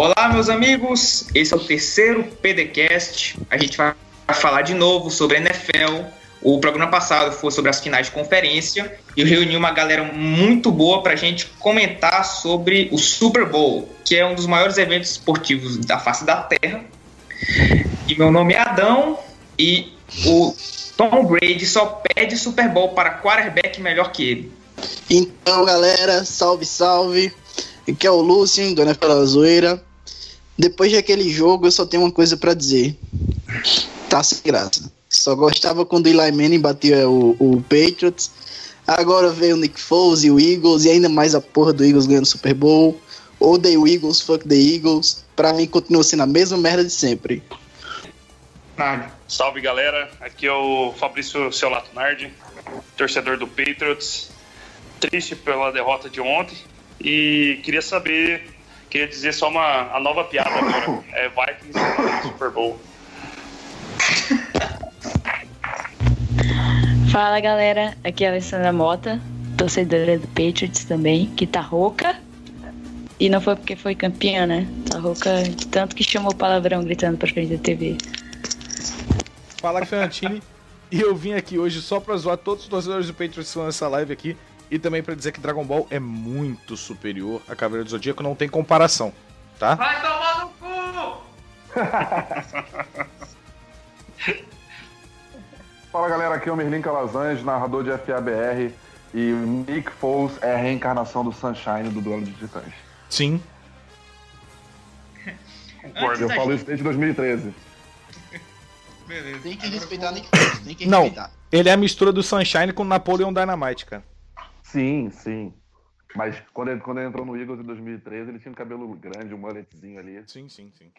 Olá, meus amigos. Esse é o terceiro PDcast. A gente vai falar de novo sobre NFL. O programa passado foi sobre as finais de conferência e eu reuni uma galera muito boa para a gente comentar sobre o Super Bowl, que é um dos maiores eventos esportivos da face da Terra. E meu nome é Adão e o Tom Brady só pede Super Bowl para quarterback melhor que ele. Então, galera, salve, salve. Aqui é o Lúcio, do NFL Zoeira. Depois daquele jogo, eu só tenho uma coisa para dizer. Tá sem graça. Só gostava quando o Eli Manning batia o, o Patriots. Agora veio o Nick Foles e o Eagles, e ainda mais a porra do Eagles ganhando o Super Bowl. Odeio o Eagles, fuck the Eagles. Pra mim, continua sendo a mesma merda de sempre. Nard. Salve galera, aqui é o Fabrício Ceolato Nardi, torcedor do Patriots. Triste pela derrota de ontem e queria saber, queria dizer só uma a nova piada agora. É Vikings Super Bowl. Fala galera, aqui é a Alessandra Mota, torcedora do Patriots também, que tá rouca. E não foi porque foi campeã, né? Tá rouca de tanto que chamou palavrão gritando pra frente da TV. Fala Fernandini. e eu vim aqui hoje só pra zoar todos os torcedores do Patriots que estão nessa live aqui. E também pra dizer que Dragon Ball é muito superior a Cavaleiro do Zodíaco, não tem comparação, tá? Vai tomar no cu! Fala galera, aqui é o Merlin Calazans, narrador de FABR. E o Nick Foles é a reencarnação do Sunshine do Duelo de Titãs. Sim. Concordo. Eu falo isso desde 2013. Beleza. Tem que respeitar Nick Foles, tem que Não, respeitar. ele é a mistura do Sunshine com Napoleon Dynamite, cara. Sim, sim. Mas quando ele, quando ele entrou no Eagles em 2013, ele tinha um cabelo grande, um mulletzinho ali. Sim, sim, sim.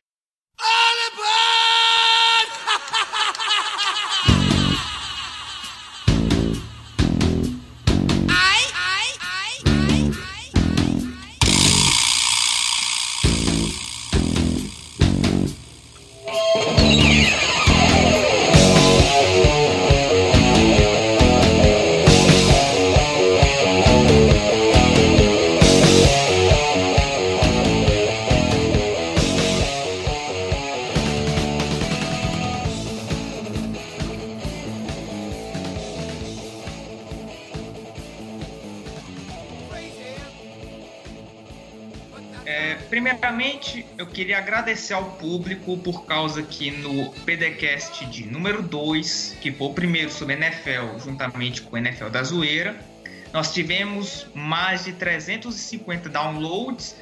É, primeiramente, eu queria agradecer ao público por causa que no PDcast de número 2, que foi o primeiro sobre NFL, juntamente com o NFL da Zoeira, nós tivemos mais de 350 downloads,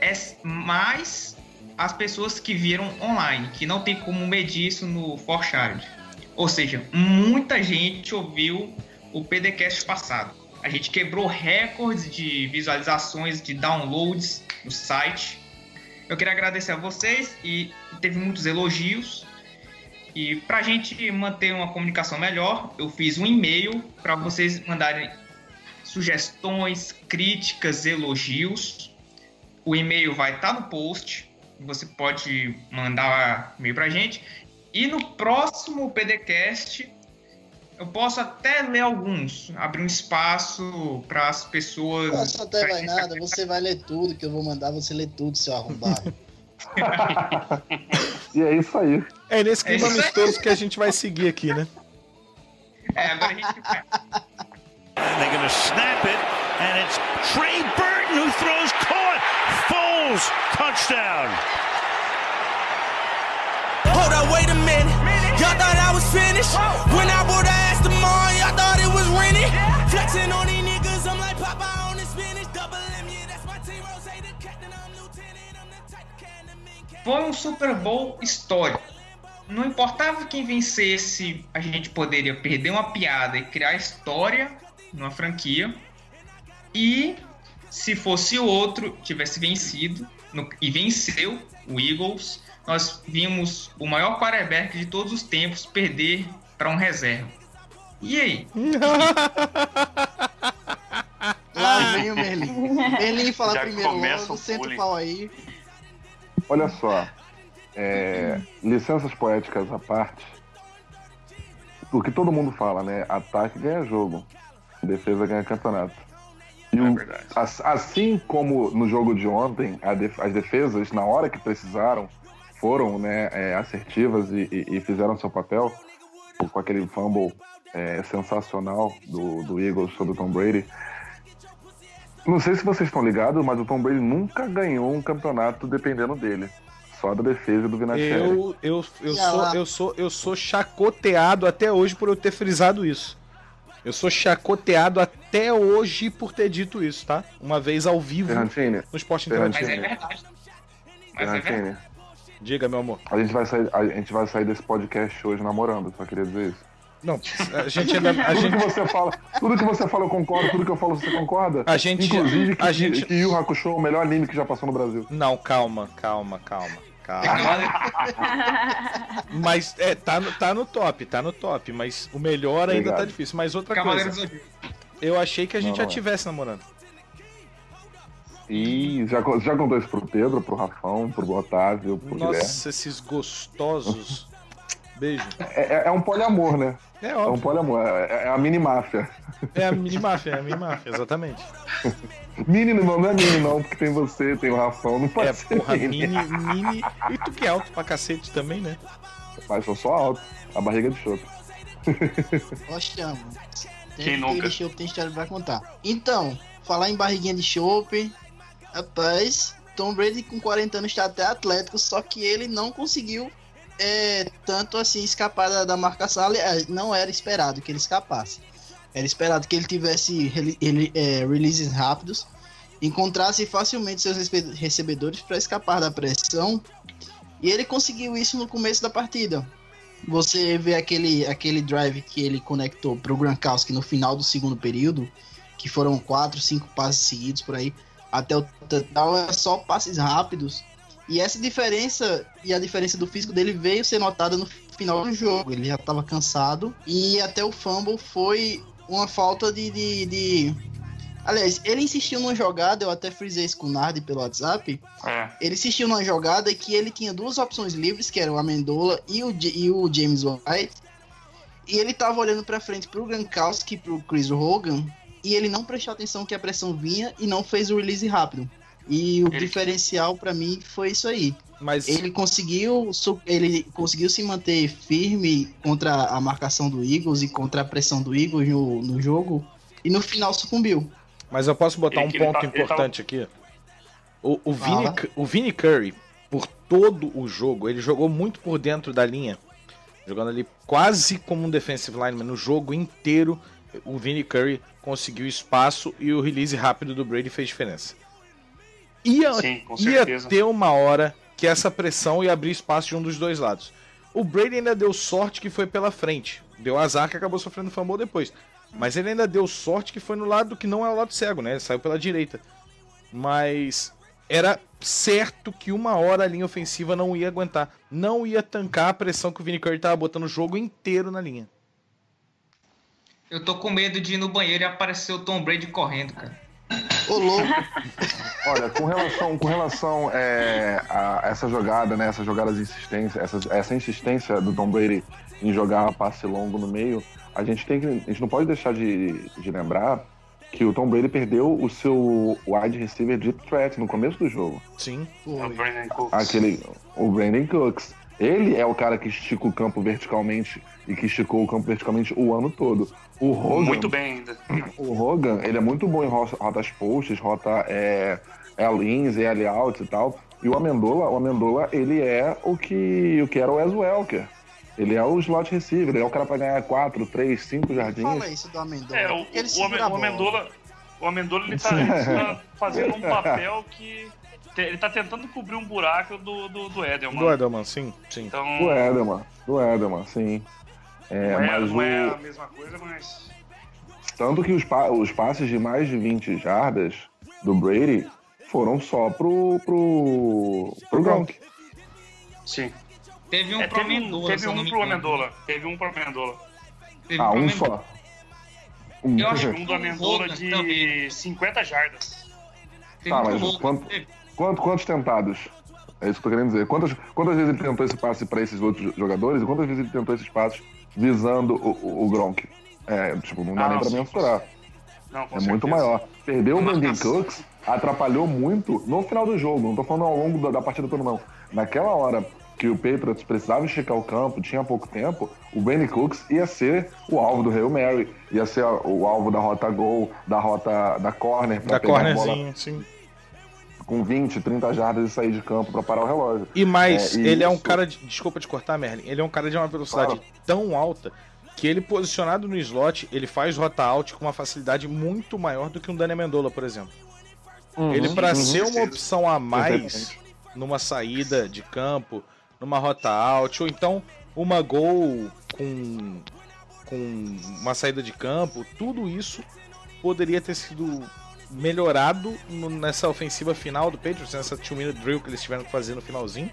é- mais as pessoas que viram online, que não tem como medir isso no Forchard. Ou seja, muita gente ouviu o PDcast passado. A gente quebrou recordes de visualizações, de downloads no site. Eu queria agradecer a vocês e teve muitos elogios. E para a gente manter uma comunicação melhor, eu fiz um e-mail para vocês mandarem sugestões, críticas, elogios. O e-mail vai estar no post. Você pode mandar e-mail para a gente. E no próximo PDcast, eu posso até ler alguns, abrir um espaço para as pessoas. Nossa, até vai nada, você vai ler tudo que eu vou mandar, você lê tudo, seu arrombado. E é isso aí. É nesse clima É isso aí. amistoso que a gente vai seguir aqui, né? É, agora a gente vai. And they're going to snap it, and it's Trey Burton who throws caught. Foles touchdown. Hold up, wait a minute. Y'all thought I was finished. Flexing on these niggas, I'm like Popeye on the spinach. Double M, yeah, that's my team. Rose, the captain, I'm lieutenant. I'm the type can. Foi um Super Bowl histórico. Não importava quem vencesse, a gente poderia perder uma piada e criar história numa franquia. E se fosse o outro tivesse vencido no- e venceu o Eagles, nós vimos o maior quarterback de todos os tempos perder para um reserva. E aí? Lá vem o Merlin. Merlin fala Já primeiro começa logo, o senta o pau aí. Olha só. é, licenças poéticas à parte. O que todo mundo fala, né? Ataque ganha jogo. Defesa ganha campeonato. E o- É verdade. as- assim como no jogo de ontem, a def- as defesas, na hora que precisaram, foram né, é, assertivas e, e- e fizeram seu papel, com aquele fumble é, sensacional do, do Eagles sobre o Tom Brady. Não sei se vocês estão ligados, mas o Tom Brady nunca ganhou um campeonato dependendo dele. Só da defesa do Vinatieri. Eu, eu, eu, sou, eu, sou, eu sou chacoteado até hoje por eu ter frisado isso. Eu sou chacoteado até hoje por ter dito isso, tá? Uma vez ao vivo Ferrantini, no esporte Ferrantini. Mas é interativo. verdade. Mas é verdade. Diga, meu amor. a gente, vai sair, a gente vai sair desse podcast hoje namorando, só queria dizer isso. Não, a gente ainda. A Tudo gente, que você fala, tudo que você fala eu concordo, tudo que eu falo você concorda. A gente- Inclusive que, a gente- que Yu Hakusho é o melhor anime que já passou no Brasil. Não, calma, calma, calma, calma. Mas é, tá no, tá no top, tá no top. Mas o melhor ainda Obrigado. tá difícil. Mas outra Cavaleiros coisa, eu achei que a gente Não, já não é. tivesse namorando. E já, já contou isso pro Pedro, pro Rafão, pro Otávio, pro Guilherme. Nossa, esses gostosos. Beijo. É, é- é um poliamor, né? É É um óbvio. poliamor, é, é a mini máfia. É a mini máfia, é a mini máfia, exatamente. Mini não, não é mini não, porque tem você, tem o Rafão, não pode É, ser porra, mini. mini, mini. E tu que é alto pra cacete também, né? Mas eu sou alto, a barriga de chope. Chama. Tem Quem nunca? de chope tem história pra contar. Então, falar em barriguinha de chope, rapaz, Tom Brady com 40 anos está até atlético, só que ele não conseguiu é, tanto assim escapar da, marcação. Aliás, não era esperado que ele escapasse. Era esperado que ele tivesse ele, é, releases rápidos, encontrasse facilmente seus recebedores para escapar da pressão. E ele conseguiu isso no começo da partida. Você vê aquele, aquele drive que ele conectou pro Gronkowski no final do segundo período, que foram quatro, cinco passes seguidos por aí, até o total é só passes rápidos. E essa diferença e a diferença do físico dele veio ser notada no final do jogo. Ele já estava cansado e até o fumble foi uma falta de, de, de- Aliás, ele insistiu numa jogada, eu até frisei isso com o Nardi pelo WhatsApp, É. ele insistiu numa jogada que ele tinha duas opções livres, que eram o Amendola e o, e o James White. E ele tava olhando pra frente pro Gronkowski e pro Chris Hogan. E ele não prestou atenção que a pressão vinha e não fez o release rápido. E o Ele- diferencial pra mim foi isso aí. Mas Ele conseguiu, ele conseguiu se manter firme contra a marcação do Eagles e contra a pressão do Eagles no, no jogo. E no final sucumbiu. Mas eu posso botar Ele um ponto tá- ele importante aqui. O, o, Vini, o Vini Curry, por todo o jogo, ele jogou muito por dentro da linha. Jogando ali quase como um defensive lineman. No jogo inteiro, o Vini Curry conseguiu espaço e o release rápido do Brady fez diferença. Ia, Sim, com ia certeza. ter uma hora que essa pressão ia abrir espaço de um dos dois lados. O Brady ainda deu sorte que foi pela frente. Deu azar que acabou sofrendo fumble depois. Mas ele ainda deu sorte que foi no lado que não é o lado cego, né? Ele saiu pela direita. Mas era certo que uma hora a linha ofensiva não ia aguentar. Não ia tancar a pressão que o Vini Curry tava botando o jogo inteiro na linha. Eu tô com medo de ir no banheiro e aparecer o Tom Brady correndo, cara. Ô, louco. Olha, com relação, com relação é, a essa jogada, né, essa jogada de insistência, essa, essa insistência do Tom Brady em jogar passe longo no meio, a gente tem que, a gente não pode deixar de, de lembrar que o Tom Brady perdeu o seu wide receiver deep threat no começo do jogo. Sim. O. Brandon Cooks. Aquele, o Brandon Cooks. Ele é o cara que estica o campo verticalmente e que esticou o campo verticalmente o ano todo. O Hogan, Muito bem ainda. o Hogan, ele é muito bom em ro- rotas posts, rota é, L-ins e L-outs e tal. E o Amendola, o Amendola, ele é o que, o que era o Wes Welker. Ele é o slot receiver, ele é o cara pra ganhar 4, 3, 5 jardins. Fala isso do Amendola. É, o, ele o, o. Amendola, o Amendola ele tá, ele tá fazendo um papel que te- ele tá tentando cobrir um buraco do, do, do Edelman. Do Edelman, sim, sim. Então, Do Edelman, do Edelman, sim. É, não, é, mas não o, é a mesma coisa, mas Tanto que os, pa- os passes de mais de 20 jardas do Brady foram só pro, pro, pro Gronk. sim. Teve um É, pro teve um, Amendola, teve um pro. Amendola. Teve um pro Amendola. Ah, um só. Um. Eu acho Um do Amendola de também. 50 jardas. Teve Ah, pro mas quanto-. Quanto- quantos tentados? É isso que eu tô querendo dizer. Quantas, quantas vezes ele tentou esse passe pra esses outros jogadores e quantas vezes ele tentou esses passes visando o, o, Gronk? É, tipo, não dá Ah, nem pra mensurar. Não, é certeza. muito maior. Perder o Brandon. Cooks atrapalhou muito no final do jogo. Não tô falando ao longo da, da partida toda, não. Naquela hora que o Patriots precisava esticar o campo, tinha pouco tempo, o Benny Cooks ia ser o alvo do Hail Mary, ia ser o alvo da rota gol, da rota da corner, pra Da pegar a bola cornerzinha, sim. Com 20, 30 jardas e sair de campo pra parar o relógio. E mais, É, e ele é um isso- cara de. Desculpa te cortar, Merlin. Ele é um cara de uma velocidade Claro. tão alta que ele, posicionado no slot, ele faz rota out com uma facilidade muito maior do que um Dani Amendola, por exemplo. ele, pra uhum. ser uma opção a mais Exatamente. numa saída de campo, numa rota out, ou então uma gol com, com uma saída de campo, tudo isso poderia ter sido melhorado no- nessa ofensiva final do Patriots, nessa two-minute drill que eles tiveram que fazer no finalzinho.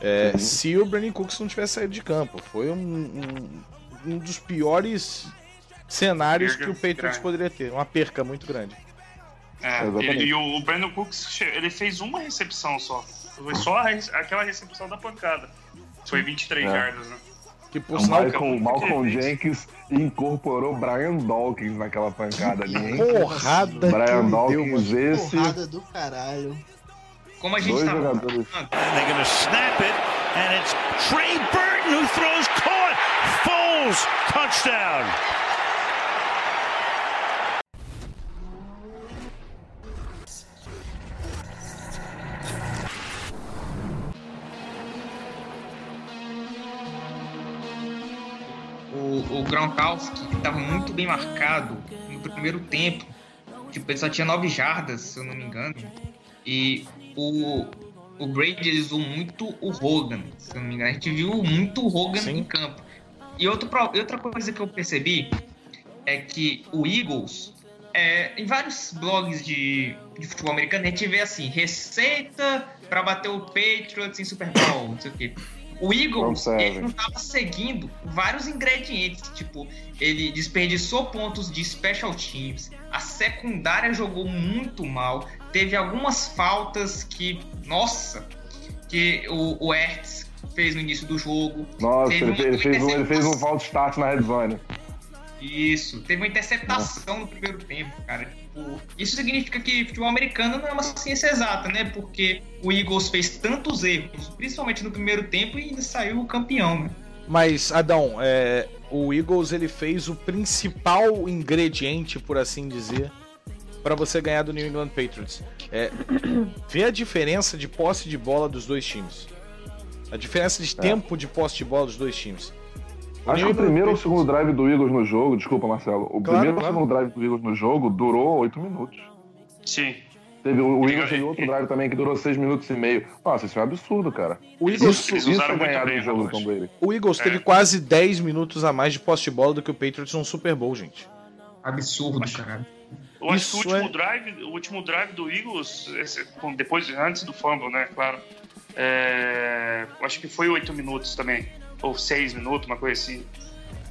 É, Uhum. se o Brandon Cooks não tivesse saído de campo. Foi um, um, um dos piores cenários Perda que o Patriots grande. poderia ter. Uma perca muito grande. É, ele- e o Brandon Cooks, ele fez uma recepção só. Foi só a aquela recepção da pancada. Foi 23 É. jardas, né? Que por O sinal, Malcolm, Malcolm. Jenkins incorporou Brian Dawkins naquela pancada ali, hein? porrada Brian deu, Dawkins, mano. esse. Porrada do caralho. Como a gente Dois tava jogadores. They're going to snap it, and it's Trey Burton who throws caught. Foles, touchdown. O, Gronkowski estava muito bem marcado no primeiro tempo. Tipo, ele só tinha 9 jardas, se eu não me engano. E o, o Brady usou muito o Hogan, se eu não me engano. A gente viu muito o Hogan Sim. em campo. E outro, outra coisa que eu percebi é que o Eagles, é, em vários blogs de, de futebol americano, a gente vê assim, receita para bater o Patriots em Super Bowl, não sei o quê. O Eagles, Front ele não tava seguindo vários ingredientes, tipo, ele desperdiçou pontos de special teams, a secundária jogou muito mal, teve algumas faltas que, nossa, que o, o Ertz fez no início do jogo. Nossa, ele, ele fez um, ele fez um false start na red zone. Isso, teve uma interceptação no primeiro tempo, cara. Tipo, isso significa que futebol americano não é uma ciência exata, né? Porque o Eagles fez tantos erros, principalmente no primeiro tempo, e ainda saiu campeão, né? Mas, Adão, é, o Eagles ele fez o principal ingrediente, por assim dizer, para você ganhar do New England Patriots. É, ver a diferença de posse de bola dos dois times. A diferença de É. tempo de posse de bola dos dois times. O Acho que o primeiro ou o segundo drive do Eagles no jogo, desculpa, Marcelo. O Claro, primeiro ou o claro. segundo drive do Eagles no jogo durou 8 minutos. Sim. Teve, o Ele- Eagles teve outro drive também que durou 6 minutos e meio. Nossa, isso é um absurdo, cara. O Eagles, Isso, isso é muito ganhar bem o jogo. Tom Brady. o Eagles teve É. quase 10 minutos a mais de posse de bola do que o Patriots num Super Bowl, gente. Absurdo, cara. Eu acho que o Isso último é- drive, o último drive do Eagles, esse- depois, antes do fumble, né, claro. é, acho que foi 8 minutos também. Ou 6 minutos, uma coisa assim.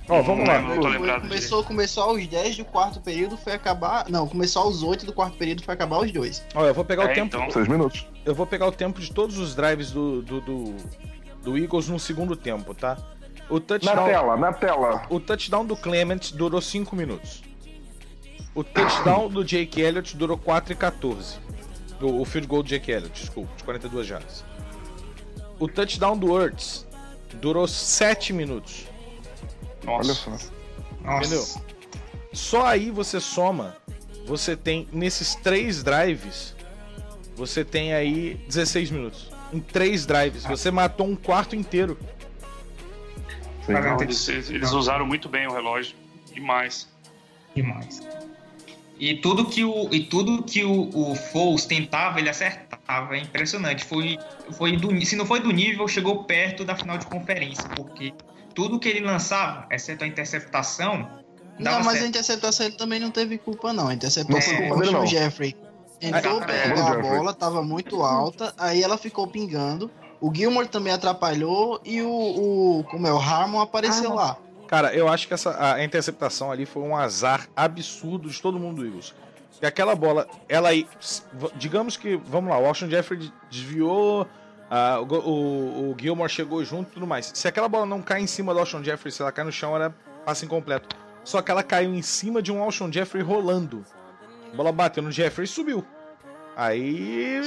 Ó, vamos lá. Não tô lembrado começou, começou aos 10 do quarto período, foi acabar. Não, começou aos 8 do quarto período, foi acabar aos 2. Ó, eu vou pegar o É, tempo. então. 6 minutos. Eu vou pegar o tempo de todos os drives do, do, do, do Eagles no segundo tempo, tá? O Na touchdown, tela, na tela. o touchdown do Clement durou 5 minutos. O touchdown do Jake Elliott durou 4 e 14. O, o field goal do Jake Elliott, desculpa, de 42 jardas. O touchdown do Ertz durou 7 minutos. Olha Nossa. só. Nossa. Entendeu? Só aí você soma, você tem nesses três drives, você tem aí 16 minutos. Em três drives, você matou um quarto inteiro. Não, eles, eles usaram muito bem o relógio. Demais. Demais. E tudo que o, e tudo que o, o Foles tentava, ele acertava. É impressionante. Foi, foi do, se não foi do nível, chegou perto da final de conferência. Porque tudo que ele lançava, exceto a interceptação, Não, mas a certo. interceptação ele também não teve culpa, não. A interceptação Não foi culpa o dele, não. Jeffrey. Entrou Ah, pra é, pegar a Jeffrey. bola, tava muito alta, aí ela ficou pingando. O Gilmore também atrapalhou e o, o como é, o Harmon apareceu lá. Cara, eu acho que essa a interceptação ali foi um azar absurdo de todo mundo do Eagles. E aquela bola, ela aí, digamos que, vamos lá, o Austin Jeffrey desviou, ah, o, o, Gilmore chegou junto e tudo mais. Se aquela bola não cai em cima do Austin Jeffrey, se ela cai no chão, era passe incompleto. só que ela caiu em cima de um Alshon Jeffrey rolando. A bola bateu no Jeffrey e subiu. Aí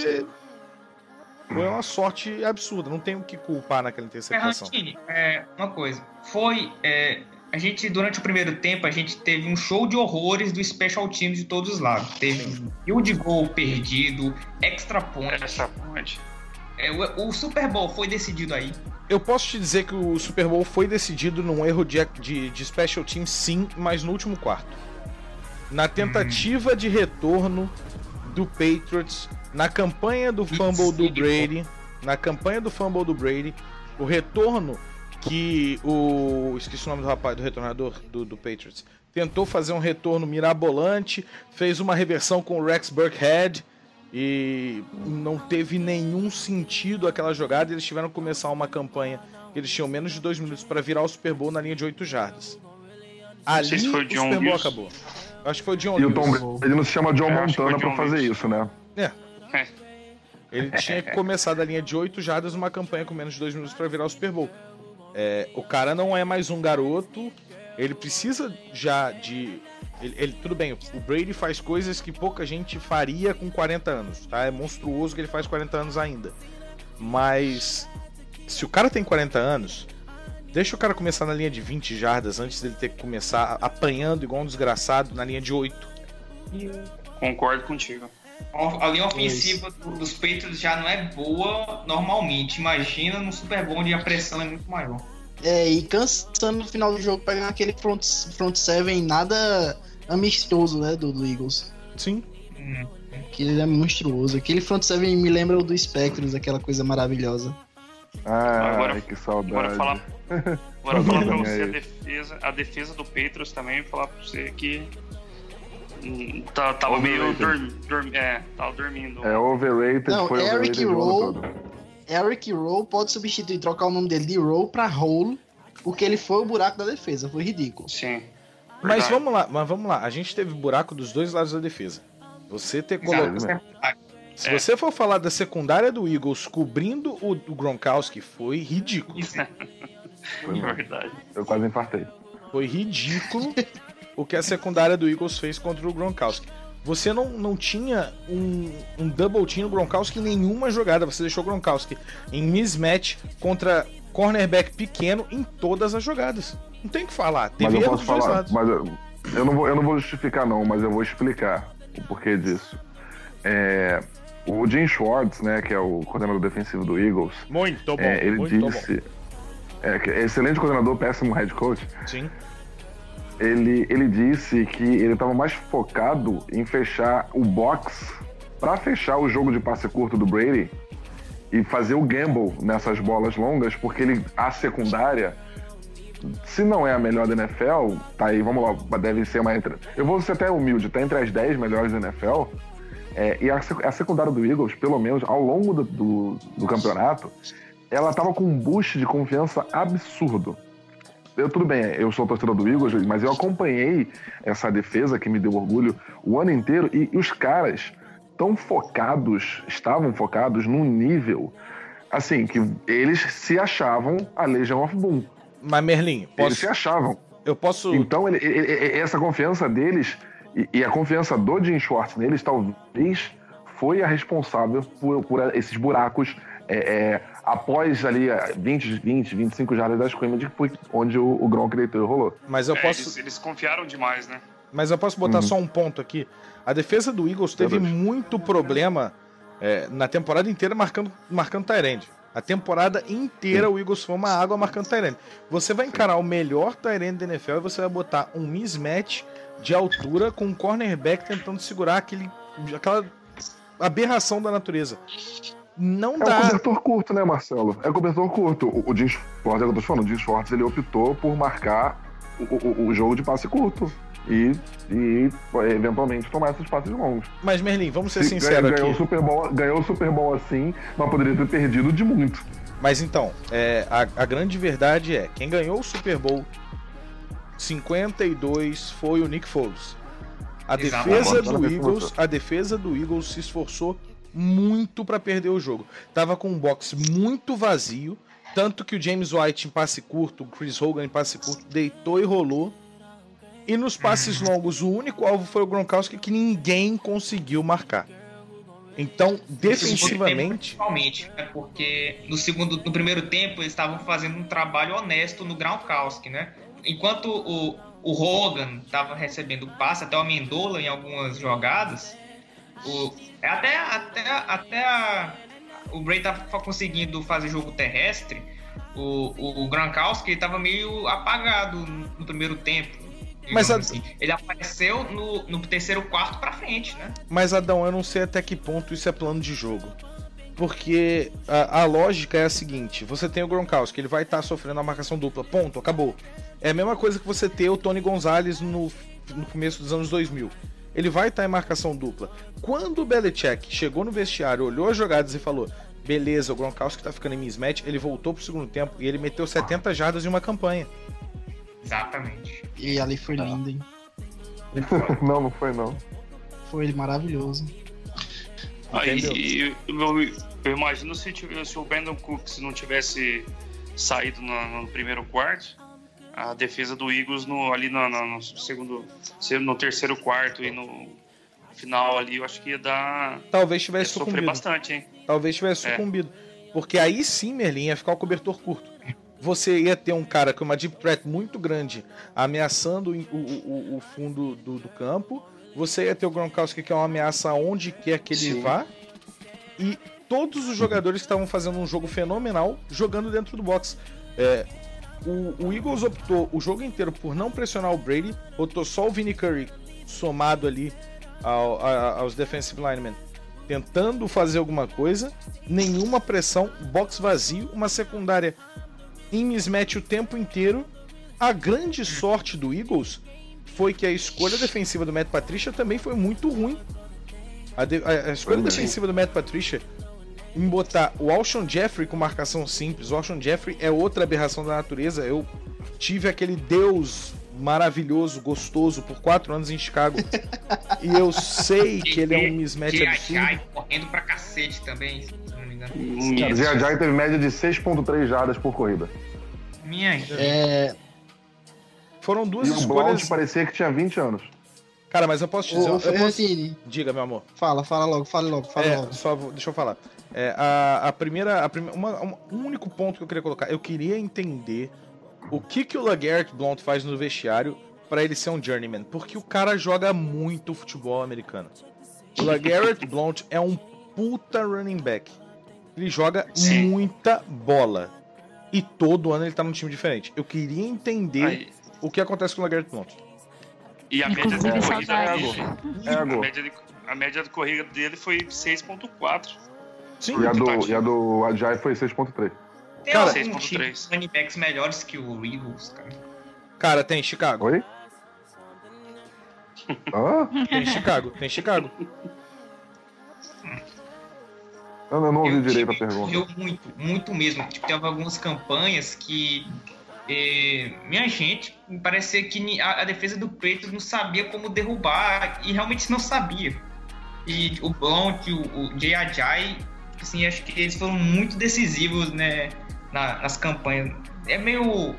foi uma sorte absurda, não tem o que culpar naquela interceptação. Ferrantini, é, uma coisa, foi é, a gente durante o primeiro tempo a gente teve um show de horrores do special team de todos os lados. Teve o de gol perdido, extra point. Extra point. É, o, o, Super Bowl foi decidido aí. Eu posso te dizer que o Super Bowl foi decidido num erro de, de, de special team, sim, mas no último quarto. Na tentativa hum. de retorno do Patriots, na campanha do fumble do Brady, na campanha do fumble do Brady, o retorno que o. Esqueci o nome do rapaz, do retornador do, do Patriots. Tentou fazer um retorno mirabolante, fez uma reversão com o Rex Burkhead e não teve nenhum sentido aquela jogada. Eles tiveram que começar uma campanha eles tinham menos de dois minutos para virar o Super Bowl na linha de 8 jardas. Ali se o, o Super Bowl acabou. Acho que foi o John E o Tom ele não se chama John Montana para fazer isso, né? É. Ele tinha que começar da linha de 8 jardas numa campanha com menos de dois minutos para virar o Super Bowl. É, o cara não é mais um garoto, ele precisa já de. Ele, ele, tudo bem, o Brady faz coisas que pouca gente faria com 40 anos, tá? É monstruoso que ele faz 40 anos ainda. Mas se o cara tem 40 anos, deixa o cara começar na linha de 20 jardas antes dele ter que começar apanhando igual um desgraçado na linha de 8. Concordo contigo. A linha ofensiva dos Patriots já não é boa normalmente. Imagina no Super Bowl onde a pressão é muito maior. É, e cansando no final do jogo pegar aquele front, front seven nada amistoso, né, do, do Eagles. Sim. Hum. Que ele é monstruoso. Aquele front seven me lembra o do Spectros, aquela coisa maravilhosa. Ah, agora, que saudade. Agora falar, agora falar pra você a defesa, a defesa do Patriots também, falar pra você que Tá, tava meio dorm, dorm, é, tava dormindo. É overrated, Não, foi Eric Rowe, Eric Rowe pode substituir, trocar o nome dele de Rowe pra Hole, porque ele foi o buraco da defesa, foi ridículo. Sim. Mas vamos lá, mas vamos lá, a gente teve buraco dos dois lados da defesa. Você ter colocado. Se é. você for falar da secundária do Eagles cobrindo o, o Gronkowski, foi ridículo. foi verdade. Eu quase infartei. Foi ridículo o que a secundária do Eagles fez contra o Gronkowski. Você não, não tinha um, um double team no Gronkowski em nenhuma jogada. Você deixou o Gronkowski em mismatch contra cornerback pequeno em todas as jogadas. Não tem o que falar. Teve mas eu posso falar, mas eu, eu, não vou, eu não vou justificar não, mas eu vou explicar o porquê disso. É, o Jim Schwartz, né, que é o coordenador defensivo do Eagles, muito bom, é, ele muito disse, bom. É, é excelente coordenador, péssimo head coach. Sim ele, ele disse que ele estava mais focado em fechar o box para fechar o jogo de passe curto do Brady e fazer o gamble nessas bolas longas, porque ele a secundária, se não é a melhor da NFL, tá aí, vamos lá, deve ser uma entre. Eu vou ser até humilde, tá entre as 10 melhores da NFL. É, e a, a, secundária do Eagles, pelo menos ao longo do, do, do campeonato, ela tava com um boost de confiança absurdo eu, tudo bem, eu sou torcedor do Eagles, mas eu acompanhei essa defesa que me deu orgulho o ano inteiro e, e os caras tão focados, estavam focados num nível assim que eles se achavam a Legion of Boom. Mas Merlin, posso... eles se achavam. Eu posso. Então ele, ele, essa confiança deles e, e, a confiança do Jim Schwartz neles talvez foi a responsável por, por esses buracos é, é, após ali 20, 20, 25 jardas da scrimmage, foi onde o, o Gronk deitou e rolou. Mas eu é, posso... Eles, eles, confiaram demais, né? Mas eu posso botar uhum. só um ponto aqui. A defesa do Eagles teve muito problema é, na temporada inteira marcando, marcando Tyrande. A temporada inteira Sim. o Eagles foi uma água marcando Tyrande. Você vai encarar o melhor Tyrande da NFL e você vai botar um mismatch de altura com um cornerback tentando segurar aquele, aquela aberração da natureza. Não é dá. É um cobertor curto, né, Marcelo? É um cobertor curto. O, o Jim Schwartz, é eu tô falando, o Jim Schwartz, ele optou por marcar o, o, o jogo de passe curto. E, e, eventualmente tomar esses passes longos. Mas Merlin, vamos ser sinceros ganhou aqui. O Super Bowl, ganhou o Super Bowl assim, mas poderia ter perdido de muito. Mas então, é, a, a grande verdade é, quem ganhou o Super Bowl 52 foi o Nick Foles. A defesa do Eagles, a defesa do Eagles se esforçou muito para perder o jogo. Tava com um box muito vazio, tanto que o James White em passe curto, o Chris Hogan em passe curto, deitou e rolou. E nos passes longos, o único alvo foi o Gronkowski que ninguém conseguiu marcar. Então, defensivamente. Principalmente, né? porque no segundo, no primeiro tempo eles estavam fazendo um trabalho honesto no Gronkowski, né? Enquanto o, o Hogan estava recebendo passe, até o Amendola em algumas jogadas, o, até, até, até a, o Bray estava conseguindo fazer jogo terrestre, o, o Gronkowski estava meio apagado no primeiro tempo. Mas assim. Ele apareceu no, no terceiro quarto pra frente, né? Mas Adão, eu não sei até que ponto isso é plano de jogo. Porque a, a lógica é a seguinte: você tem o Gronkowski, ele vai estar tá sofrendo a marcação dupla, ponto, acabou. É a mesma coisa que você ter o Tony Gonzalez no, no começo dos anos 2000. Ele vai estar tá em marcação dupla. Quando o Belichick chegou no vestiário, olhou as jogadas e falou: beleza, o Gronkowski tá ficando em mismatch, ele voltou pro segundo tempo e ele meteu 70 jardas em uma campanha. Exatamente. E ali foi lindo, hein? não, não foi não. Foi maravilhoso. Aí, eu, eu, imagino se, se o Brandon Cooks não tivesse saído no, no, primeiro quarto, a defesa do Eagles no, ali no, no, segundo, no terceiro quarto e no final ali, eu acho que ia dar. Talvez tivesse sofrer bastante, hein? Talvez tivesse é. sucumbido. Porque aí sim, Merlin, ia ficar o cobertor curto você ia ter um cara com uma deep threat muito grande ameaçando o, o, o fundo do, do, campo. Você ia ter o Gronkowski que é uma ameaça onde quer que ele Sim. vá. E todos os jogadores que estavam fazendo um jogo fenomenal jogando dentro do box. É, o, o, Eagles optou o jogo inteiro por não pressionar o Brady, botou só o Vinny Curry somado ali ao, a, aos defensive linemen, tentando fazer alguma coisa, nenhuma pressão, box vazio, uma secundária em mismatch o tempo inteiro. A grande sorte do Eagles foi que a escolha defensiva do Matt Patricia também foi muito ruim. A, de, a, a escolha defensiva do Matt Patricia em botar o Alshon Jeffrey com marcação simples. O Alshon Jeffrey é outra aberração da natureza. Eu tive aquele deus maravilhoso, gostoso por quatro anos em Chicago. e eu sei que ele é um mismatch absurdo. correndo pra cacete também. Zia Jai teve média de 6.3 jardas por corrida. Minha é... Foram duas e escolhas... o Blount parecia que tinha 20 anos. Cara, mas eu posso te dizer... Ô, eu posso... Diga, meu amor. Fala, fala logo, fala logo, fala é, logo. Só vou... deixa eu falar. É, a, a primeira... A primeira uma, uma, um único ponto que eu queria colocar. Eu queria entender o que, que o LaGarrette Blount faz no vestiário para ele ser um journeyman. Porque o cara joga muito futebol americano. O LaGarrette Blount é um puta running back. Ele joga Sim. muita bola. E todo ano ele tá num time diferente. Eu queria entender Aí. o que acontece com o Lagarto Ponte. E a média de corrida é, é, a, média de, a média de corrida dele foi 6.4. Sim. E a do, e a do Ajay foi 6.3. Tem cara, 6.3. running backs melhores que o Eagles, cara. Cara, tem Chicago. Oi? ah? Tem Chicago, tem Chicago. Eu não, ouvi direito a pergunta. Eu muito, muito mesmo. Tipo, teve algumas campanhas que. Eh, minha gente, parecia que a, a defesa do Preto não sabia como derrubar e realmente não sabia. E o Blount, o, o Jay Ajay, assim, acho que eles foram muito decisivos né, na, nas campanhas. É meio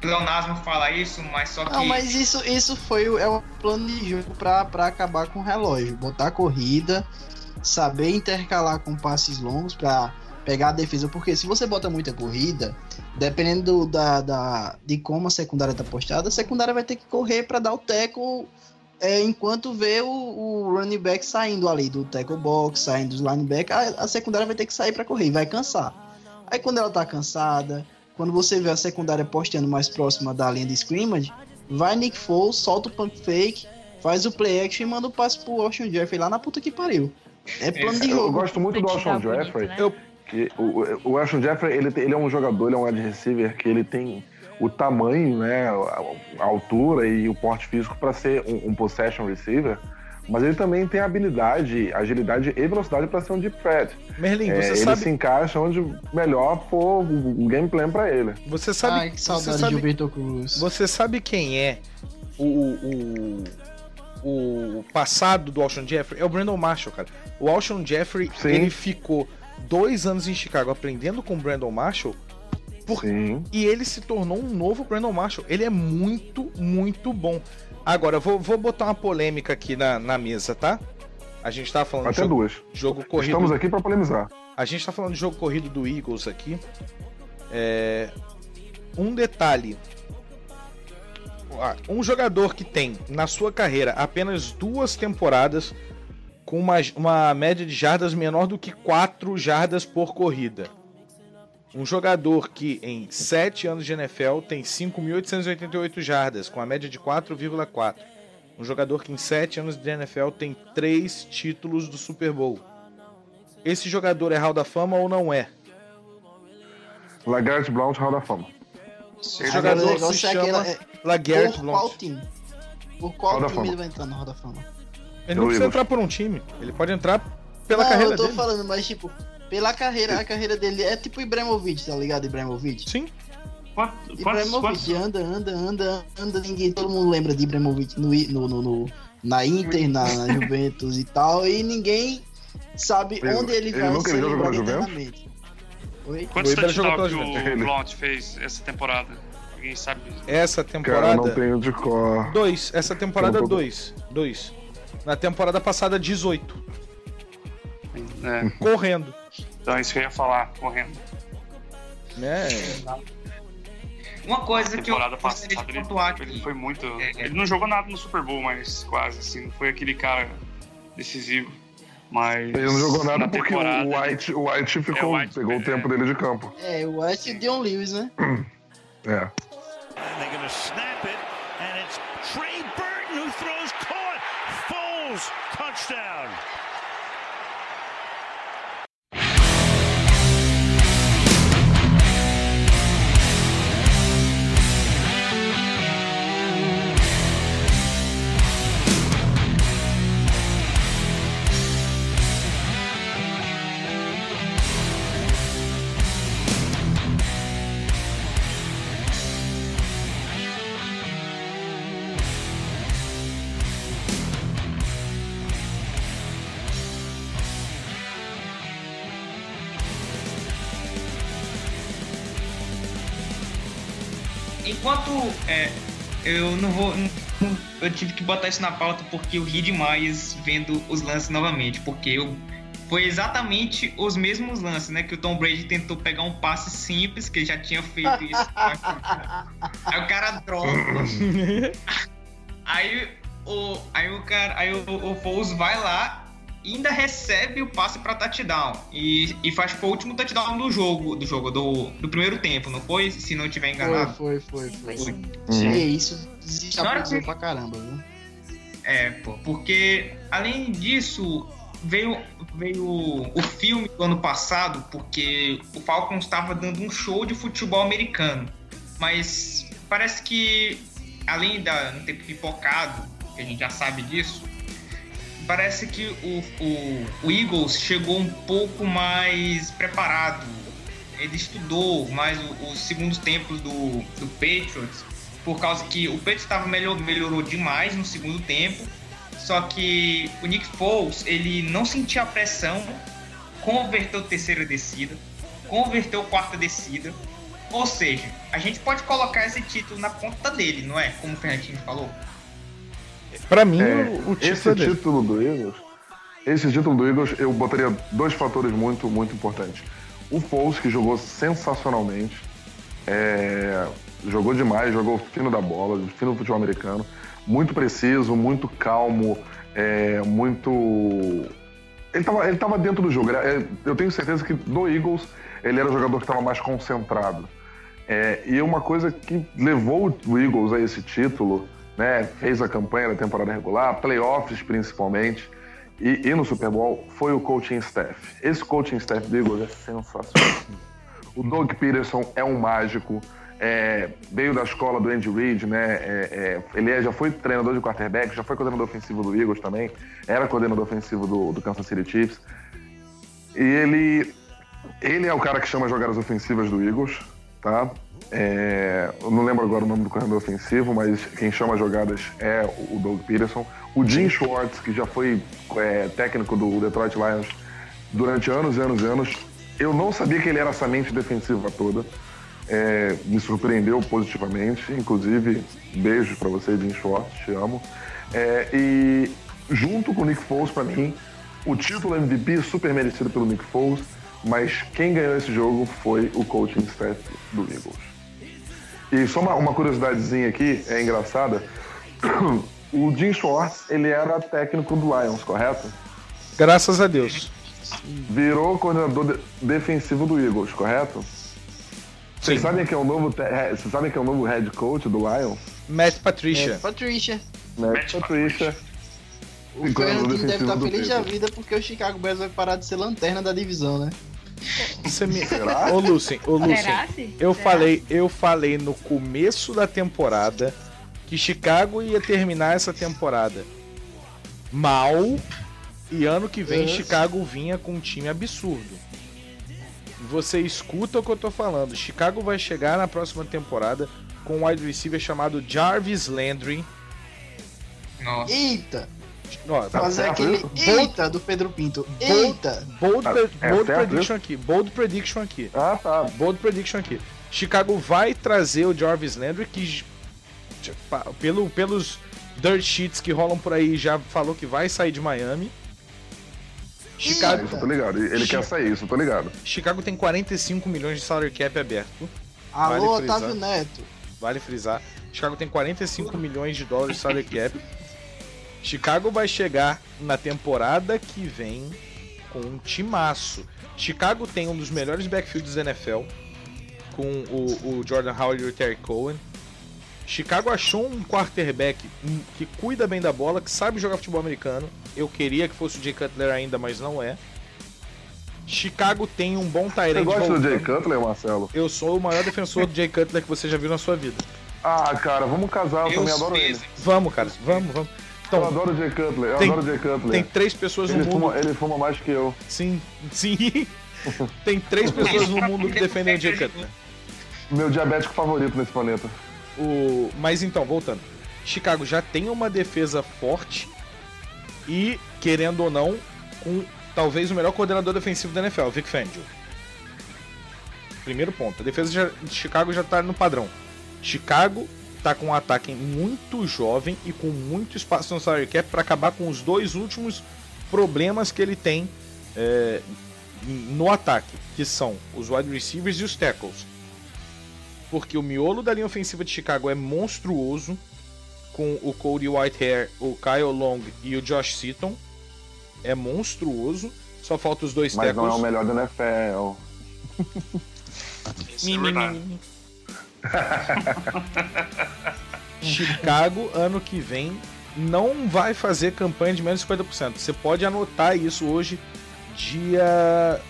pleonasmo falar isso, mas só que. Não, mas isso, isso foi é um plano de jogo pra acabar com o relógio. Botar corrida saber intercalar com passes longos para pegar a defesa, porque se você bota muita corrida, dependendo da, da, de como a secundária tá postada, a secundária vai ter que correr para dar o teco é, enquanto vê o, o, running back saindo ali do tackle box, saindo dos linebackers, a, a secundária vai ter que sair para correr e vai cansar. Aí quando ela tá cansada, quando você vê a secundária postando mais próxima da linha de scrimmage, vai Nick Foles, solta o pump fake, faz o play action e manda o passe pro Austin Jeffrey lá na puta que pariu. É plano de jogo. Eu gosto muito do Alshon Jeffrey. Né? Eu, o, o Alshon Jeffrey, ele, ele é um jogador, ele é um wide receiver que ele tem o tamanho, né, a, altura e o porte físico para ser um, um, possession receiver, mas ele também tem habilidade, agilidade e velocidade para ser um deep threat. Merlin, é, você ele sabe... se encaixa onde melhor for o, game plan para ele. Você sabe, Ai, que saudade você sabe, de Gilberto Cruz. Você sabe quem é o, o o passado do Alshon Jeffrey é o Brandon Marshall, cara. O Alshon Jeffrey, Sim. ele ficou dois anos em Chicago aprendendo com o Brandon Marshall por... e ele se tornou um novo Brandon Marshall. Ele é muito, muito bom. Agora, vou, vou botar uma polêmica aqui na, na mesa, tá? A gente tá falando Até de jogo, duas. jogo corrido. Estamos aqui para polemizar. A gente tá falando de jogo corrido do Eagles aqui. É... Um detalhe. Ah, Um jogador que tem na sua carreira apenas duas temporadas com uma, uma média de jardas menor do que 4 jardas por corrida. Um jogador que em 7 anos de NFL tem 5.888 jardas, com a média de 4,4. Um jogador que em 7 anos de NFL tem 3 títulos do Super Bowl. Esse jogador é Hall da Fama ou não é? Lagarde Blount, Hall da Fama. Esse Agora, jogador se negócio é chama aquela- Laguerre Por qual Blount. time? Por Hall qual da time Fama. ele vai entrar na Roda Fama? Ele não precisa entrar por um time. Ele pode entrar pela não, carreira eu tô dele. falando, mas tipo, pela carreira, a carreira dele é tipo Ibrahimovic, tá ligado? Ibrahimovic. Sim. Quantos, Ibrahimovic anda, anda, anda, anda, ninguém, todo mundo lembra de Ibrahimovic no, no, no, no- na Inter, na, na Juventus e tal, e ninguém sabe Ele- onde ele, ele vai nunca ser jogou lembrado Juventus? Oi? quantos touchdowns que pela o. Blount fez essa temporada? Alguém sabe? Essa Cara, temporada. não tenho de cor. Dois. Essa temporada, tô- dois. Dois. Na temporada passada, 18. É, Correndo. Então é isso que eu ia falar, correndo. Né? Uma coisa que eu temporada gostaria passada de ele, pontuar ele aqui. foi muito. É. Ele não jogou nada no Super Bowl, mas quase assim, não foi aquele cara decisivo. Mas Ele não jogou nada na porque o White, o White ficou, White, pegou é. o tempo dele de campo. É, o West e o Dion Lewis, né? É. Trey Burton who throws caught. Foles, touchdown. É, eu não vou. não- eu tive que botar isso na pauta porque eu ri demais vendo os lances novamente. Porque eu, foi exatamente os mesmos lances, né? Que o Tom Brady tentou pegar um passe simples, que ele já tinha feito isso. aí o cara dropa. aí o, aí o cara. Aí o, o Foles vai lá ainda recebe o passe pra touchdown. E, e faz foi o último touchdown do jogo, do jogo, do, do primeiro tempo, não foi? Se não estiver enganado. Foi, foi, foi, foi. Foi. É isso, desestabilizou que- pra caramba, viu? É, pô, porque além disso, veio, veio o filme do ano passado, porque o Falcons estava dando um show de futebol americano. Mas parece que, além da não ter pipocado, que a gente já sabe disso, parece que o, o, o Eagles chegou um pouco mais preparado. Ele estudou mais os segundos tempos do, do Patriots por causa que o Patriots estava melhor, melhorou demais no segundo tempo, só que o Nick Foles ele não sentia a pressão, converteu terceira descida, converteu quarta descida, ou seja, a gente pode colocar esse título na conta dele, não é? Como o Fernandinho falou. Pra mim, É, o, o título esse é título do Eagles, esse título do Eagles, eu botaria dois fatores muito, muito importantes. O Foles, que jogou sensacionalmente, é, jogou demais, jogou fino da bola, fino do futebol americano, muito preciso, muito calmo, é, muito. Ele tava, ele tava dentro do jogo. É, eu tenho certeza que no Eagles ele era o jogador que estava mais concentrado. É, e uma coisa que levou o Eagles a esse título, né, fez a campanha da temporada regular, playoffs principalmente, e, e no Super Bowl, foi o coaching staff. Esse coaching staff do Eagles é sensacional. O Doug Peterson é um mágico, é, veio da escola do Andy Reid, né? é, é, ele é- já foi treinador de quarterback, já foi coordenador ofensivo do Eagles também, era coordenador ofensivo do, do Kansas City Chiefs. E ele, ele é o cara que chama as jogadas ofensivas do Eagles, tá? É, eu não lembro agora o nome do coordenador ofensivo, mas quem chama as jogadas é o Doug Peterson. O Jim Schwartz, que já foi é, técnico do Detroit Lions durante anos e anos e anos. Eu não sabia que ele era essa mente defensiva toda. é, me surpreendeu positivamente. Inclusive, beijo para você, Jim Schwartz, te amo. É, e junto com o Nick Foles, para mim, o título MVP super merecido pelo Nick Foles, mas quem ganhou esse jogo foi o coaching staff do Eagles. E só uma, uma curiosidadezinha aqui, é engraçada. O Jim Schwartz, ele era técnico do Lions, correto? Graças a Deus. Virou coordenador de- defensivo do Eagles, correto? Vocês sabem que é o novo, te- é, vocês sabem que é o novo head coach do Lions? Matt Patricia. É, Patricia. Matt Patricia. O Fernandinho deve estar feliz da vida porque o Chicago Bears vai parar de ser lanterna da divisão, né? Você me... Será? Ô, Lucien, ô, Lucien, eu Será? falei, eu falei no começo da temporada que Chicago ia terminar essa temporada mal e ano que vem Uhum. Chicago vinha com um time absurdo. Você escuta o que eu tô falando. Chicago vai chegar na próxima temporada com um wide receiver chamado Jarvis Landry. Nossa. Eita! Ó, Tá Fazer aquele eita do Pedro Pinto. Eita! bold, pre- é bold certo prediction aqui. Bold prediction aqui. Ah, tá. Bold prediction aqui. Chicago vai trazer o Jarvis Landry, que pelo, pelos dirt sheets que rolam por aí já falou que vai sair de Miami. Chicago, isso eu tô ligado. Ele Chi- quer sair, isso eu tô ligado. Chicago tem 45 milhões de salary cap aberto. Alô, Vale frisar. Otávio Neto. Vale frisar. Chicago tem 45 milhões de dólares de salary cap. Chicago vai chegar na temporada que vem com um timaço. Chicago tem um dos melhores backfields da NFL, com o, o Jordan Howard e o Terry Cohen. Chicago achou um quarterback que cuida bem da bola, que sabe jogar futebol americano. Eu queria que fosse o Jay Cutler ainda, mas não é. Chicago tem um bom Você Tyrant gosta do Jay voltando. Cutler, Marcelo? Eu sou o maior defensor do Jay Cutler que você já viu na sua vida. Ah, cara, vamos casar, eu, Eu também adoro ele. Vamos, cara, vamos, vamos. Eu Então, adoro o Jay Cutler, eu Tem- adoro o Jay Cutler. tem três pessoas no ele, mundo. fuma, ele fuma mais que eu. Sim, sim. Tem três pessoas no mundo que defendem o Jay Cutler. Meu diabético favorito nesse planeta. O... Mas então, voltando. Chicago já tem uma defesa forte e, querendo ou não, com talvez o melhor coordenador defensivo da NFL, Vic Fangio. Primeiro ponto. A defesa de Chicago já tá no padrão. Chicago tá com um ataque muito jovem e com muito espaço no salary cap para acabar com os dois últimos problemas que ele tem é, no ataque, que são os wide receivers e os tackles. Porque o miolo da linha ofensiva de Chicago é monstruoso, com o Cody Whitehair, o Kyle Long e o Josh Seaton. É monstruoso. Só falta os dois Mas não é tackles. o melhor da NFL. Isso é. Chicago, ano que vem, não vai fazer campanha de menos de 50%. Você pode anotar isso hoje, dia.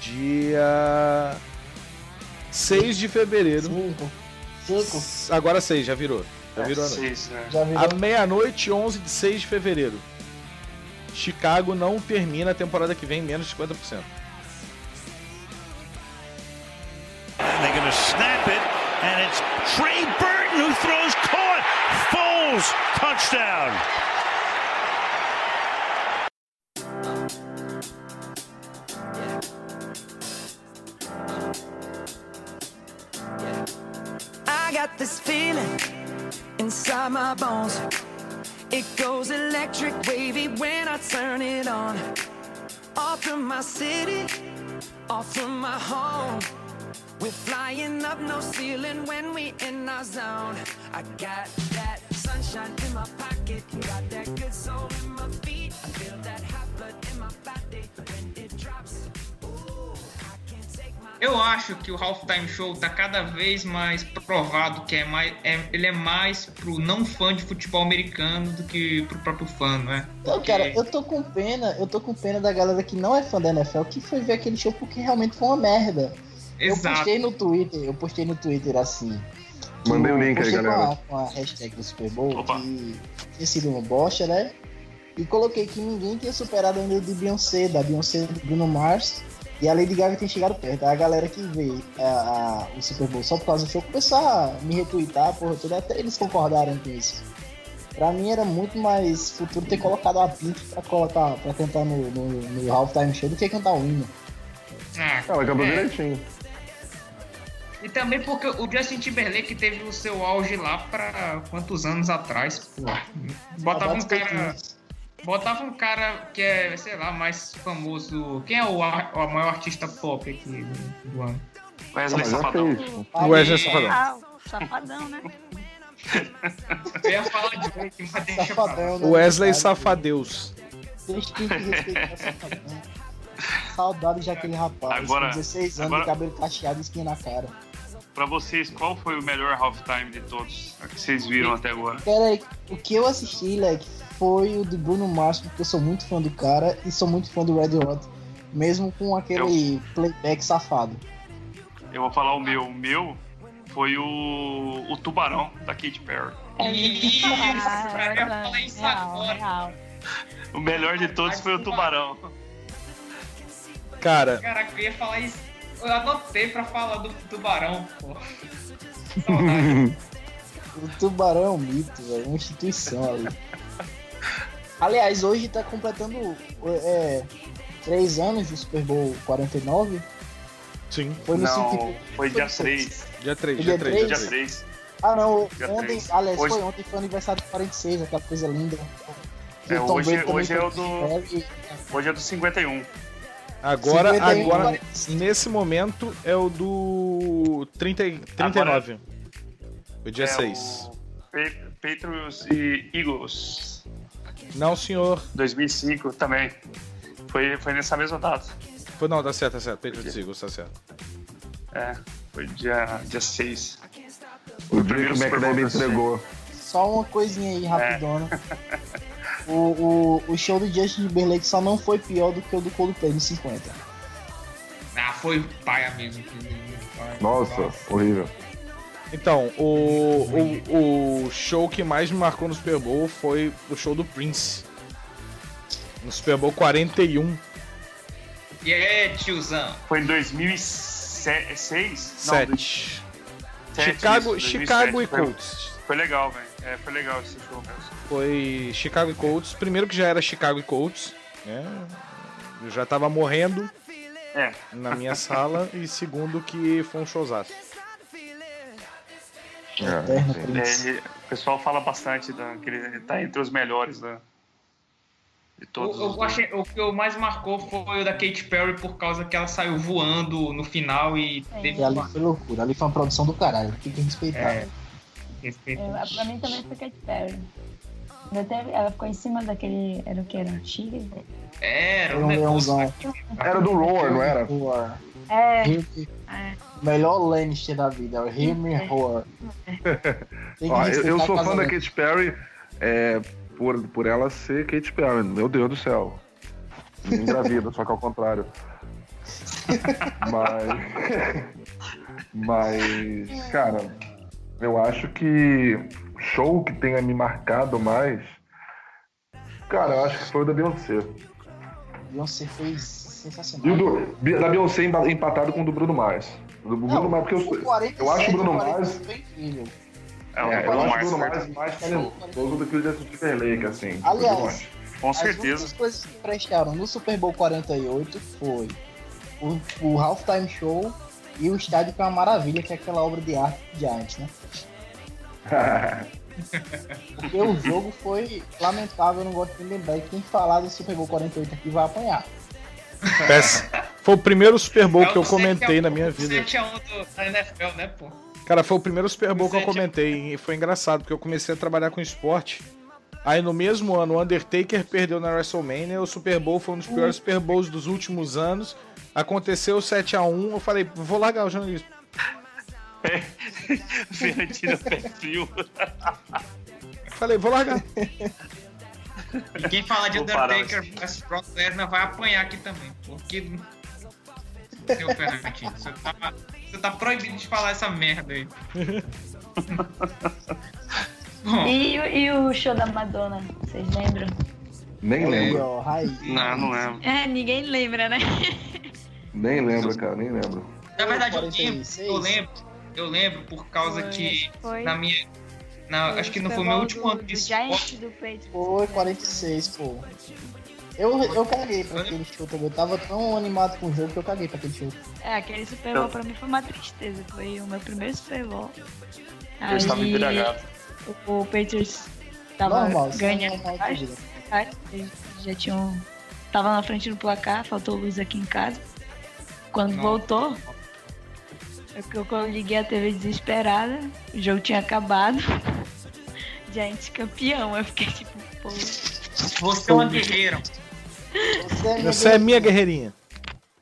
Dia. 6 de fevereiro. Cinco. Cinco. Agora 6, já virou. Já É, virou a noite. seis, né? Já virou. À meia-noite, 11 de 6 de fevereiro. Chicago não termina a temporada que vem em menos de 50%. And they're to snap and it's Trey Burton who throws caught. Foles touchdown. I got this feeling inside my bones. It goes electric wavy when I turn it on. Off from my city, off from my home. We're flying up no ceiling when we in our zone. I got that sunshine in my pocket, got that good soul in my feet. I feel that hot blood in my body when it drops. Ooh, I can't take my Eu acho que o Halftime Show tá cada vez mais provado que é mais, é- ele é mais pro não fã de futebol americano do que pro próprio fã, né? Então, Porque- cara, eu tô com pena, eu tô com pena da galera que não é fã da NFL, que foi ver aquele show porque realmente foi uma merda. Eu Exato. postei no Twitter, eu postei no Twitter assim. Mandei Eu o link aí, galera. Com a, com a hashtag do Super Bowl, Opa. que tinha sido uma bosta, né? E coloquei que ninguém tinha superado ainda o de Beyoncé, da Beyoncé do Bruno Mars. E a Lady Gaga tinha chegado perto. A galera que vê a- a- o Super Bowl só por causa do show começou a me retweetar, porra, toda, até eles concordaram com isso. Pra mim era muito mais futuro ter colocado a Pink pra colocar, pra cantar no, no, no halftime show do que cantar o hino. Ah, Ela cantou é. direitinho. E também porque o Justin Timberlake teve o seu auge lá pra quantos anos atrás, pô. Botava um cara. Botava um cara que é, sei lá, mais famoso. Quem é o, ar- o maior artista pop aqui do, do ano? Wesley Safadão. O Wesley Safadão. Ah, o safadão, né? Eu ia falar de Drake, mas deixa. Safadão, né? O Wesley. Safadeus. Deixa que respeitar Safadão. Saudades daquele rapaz. Agora- com 16 anos, agora- de cabelo cacheado e espinha na cara. Pra vocês, qual foi o melhor halftime de todos que vocês viram até agora? Pera aí, o que eu assisti, Leque, foi o do Bruno Mars, porque eu sou muito fã do cara e sou muito fã do Red Hot. Mesmo com aquele playback safado. Eu vou falar o meu. O meu foi o, o Tubarão, da Katy Perry. Isso, cara, eu ia falar isso real, agora. real. O melhor de todos foi o Tubarão. Cara, Caraca, eu ia falar isso. Eu anotei pra falar do tubarão, pô. O Tubarão é um mito, velho. Uma instituição ali. Aliás, hoje tá completando é, três anos do Super Bowl 49. sim. Foi no Não, City- foi dia no 3. Dia 3, Dia dia 3, dia três? Dia 3. 3. Ah, não. Dia Ontem, três. aliás, Hoje- foi ontem, foi aniversário do 46, aquela coisa linda. É, hoje- hoje é do-. Hoje é do 51. Agora, 51, agora, 45. nesse momento é o do 30, e- 39. O dia é 6. o Pa- Patriots e Eagles. Não, senhor. 2005 também. Foi, foi nessa mesma data. Foi, não, tá certo, tá certo. Patriots Eagles, tá certo. É, foi dia, dia 6. O primeiro Drake eu entregou. Só uma coisinha aí, rapidona. O, o, o show do Justin Timberlake só não foi pior do que o do Coldplay no 50. Ah, foi paia mesmo. Nossa, horrível. Então, o, o, o show que mais me marcou no Super Bowl foi o show do Prince. No Super Bowl 41, E aí, tiozão? Foi em 2006? Não, 7. 2007, Chicago, isso, Chicago 2007. e Colts. Foi legal, velho. É, foi legal esse show mesmo. Foi Chicago e Colts. Primeiro que já era Chicago e Colts, né? Eu já tava morrendo É, na minha sala. E segundo que foi um showzaço. Prince. é, o pessoal fala bastante da, que ele tá entre os melhores da, de todos. O, os eu achei, o que eu mais marcou foi o da Katy Perry por causa que ela saiu voando no final e teve E ali foi loucura, ali foi uma produção do caralho, tem que respeitar. É. Eu, pra mim também foi Katy Perry. Teve, ela ficou em cima daquele. Era o que? Era? Chile? Era Era um um leãozão. Era do Roar, não era? Roar. É. É. Melhor Lannister da vida, é o Hear Me Roar. Tem que Ó, eu, eu sou fã da Katy Perry é, por, por ela ser Katy Perry. Meu Deus do céu. Me engravida, só que ao contrário. Mas. Mas, cara, eu acho que o show que tenha me marcado mais. Cara, eu acho que foi o da Beyoncé. Beyoncé foi E sensacional. o do, da Beyoncé empatado com o do Bruno Mars. O do Bruno Mars, porque eu, o 47, eu acho o Bruno 48 Mars. É, o É, eu Bruno acho o Mars Bruno Mars mais talentoso do que o Justin Timberlake, assim. Aliás. Com As certeza. únicas coisas que prestaram no Super Bowl 48 foi o, o Halftime Show e o estádio que é uma maravilha, que é aquela obra de arte de Giants, né? Porque o jogo foi lamentável, eu não gosto de lembrar. E quem falar do Super Bowl 48 aqui vai apanhar. Péssimo. Foi o primeiro Super Bowl É que eu comentei 7 a 1, na minha vida. 7 a 1 do, da NFL, né, pô? Cara, foi o primeiro Super Bowl que eu comentei e foi engraçado, porque eu comecei a trabalhar com esporte. Aí no mesmo ano, o Undertaker perdeu na WrestleMania, o Super Bowl foi um dos piores Super Bowls dos últimos anos. Aconteceu 7x1, eu falei, vou largar o jornalismo. Fiorentina pé frio. Falei, vou largar. E quem fala de Undertaker vs Brock Lesnar vai apanhar aqui também. Porque. Seu Fernandinho, você tá, você tá proibido de falar essa merda aí. Bom, E, o- e o show da Madonna, vocês lembram? Nem Aí, lembro. Não, não é. É, ninguém lembra, né? Nem lembro, cara, nem lembro. na verdade, eu lembro, 46. eu lembro, eu lembro por causa Foi, que foi. na minha. Na, acho que não foi meu último do- ano de esporte. Foi 46, pô. Eu, eu caguei pra aquele também. Eu tava tão animado com o jogo que eu caguei pra aquele show. É, aquele Super Bowl pra mim foi uma tristeza. Foi o meu primeiro Super Bowl. Eu estava embriagado. o, o Patriots tava Normal, é ganhando. normal Eles já tinham. Tava na frente do placar, faltou luz aqui em casa. Quando Não. voltou, eu, eu, quando liguei a TV desesperada, o jogo tinha acabado. Giants campeão. Eu fiquei tipo, pô. Você é uma guerreira. Você é minha Você é minha guerreirinha.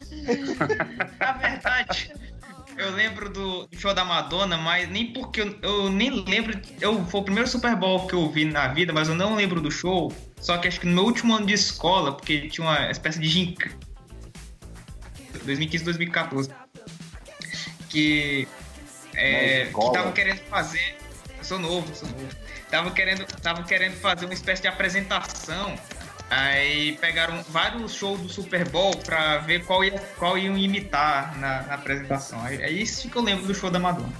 Na verdade, eu lembro do do show da Madonna, mas nem porque eu, eu nem lembro. Eu, foi o primeiro Super Bowl que eu vi na vida, mas eu não lembro do show. Só que acho que no meu último ano de escola, porque tinha uma espécie de gincana. 2015, 2014. Que. É, que estavam querendo fazer. Eu sou novo, sou novo. Tava querendo, querendo fazer uma espécie de apresentação. Aí pegaram vários shows do Super Bowl pra ver qual, ia, qual iam imitar na, na apresentação. É isso que eu lembro do show da Madonna.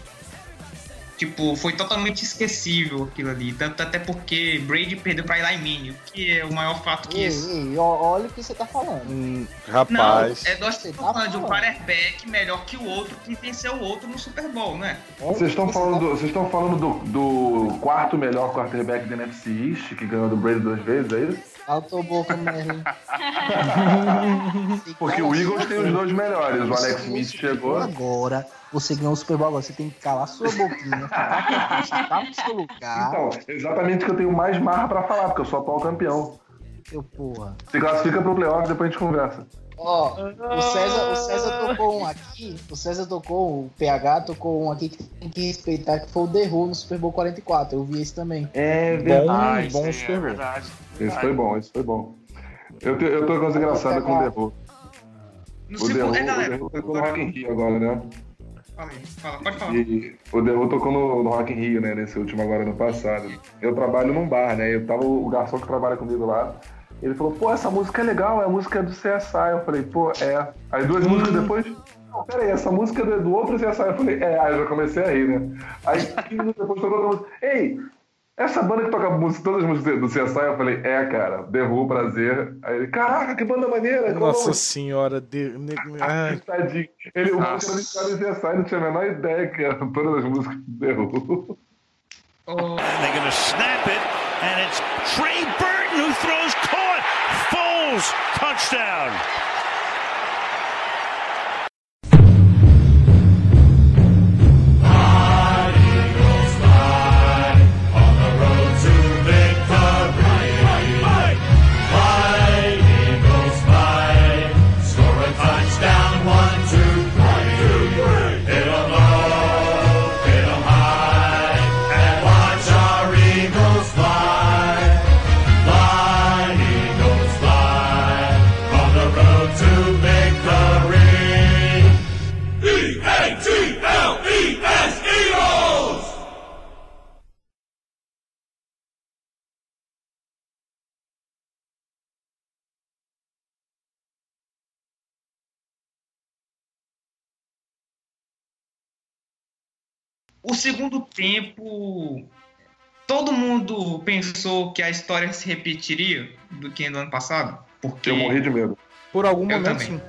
Tipo, foi totalmente esquecível aquilo ali. Tanto até porque Brady perdeu pra Eli Manning, o que é o maior fato que isso. ei, olha o que você tá falando. Hum, Não, rapaz. é nós estamos tá falando de um quarterback melhor que o outro que venceu o outro no Super Bowl, né? Vocês estão falando, tá do, vocês estão falando do, do quarto melhor quarterback da NFC East, que ganhou do Brady duas vezes, é isso? Tua boca, Merlin. Porque o Eagles tem os dois melhores. O Alex Smith chegou. Agora, você ganhou o Super Bowl, agora você tem que calar sua boquinha, quietinho, ficar no seu lugar. Então, exatamente que eu tenho mais marra pra falar, porque eu sou atual campeão. Seu porra. Se classifica pro playoff, depois a gente conversa. Ó, o César, o César tocou um aqui, o César tocou, o PH tocou um aqui que tem que respeitar, que foi o The Who no Super Bowl 44. Eu vi esse também. É Bom, isso bom aí Super é Bowl. verdade. Esse foi bom, esse foi bom. Eu, te, eu tô com uma coisa engraçada com o Derro. No O Derro segundo, é, o galera. Derru tocou no Rock in Rio agora, né? Fala aí, fala, pode falar. E o Derru tocou no, no Rock in Rio, né? Nesse último agora, no passado. Eu trabalho num bar, né? Eu tava o garçom que trabalha comigo lá. Ele falou, pô, essa música é legal, é a música do CSI. Eu falei, pô, é. Aí duas músicas depois, não, peraí, essa música é do, do outro CSI. Eu falei, é, aí eu já comecei a rir, né? Aí 15 minutos depois tocou outra música. Ei, essa banda que toca música, todas as músicas do CSI, eu falei, é, cara, Derru, prazer. Aí ele, caraca, que banda maneira. o Nossa nome?" senhora. De... Ai, Tadinho. Ele, o Nossa. cara viciado em CSI, não tinha a menor ideia que eram todas as músicas do Derru. Ô, And they're to snap it, and it's Trey Burton who throws caught. Foles touchdown. O segundo tempo, todo mundo pensou que a história se repetiria do que no ano passado, porque Eu morri de medo. por algum Eu momento, também. sim.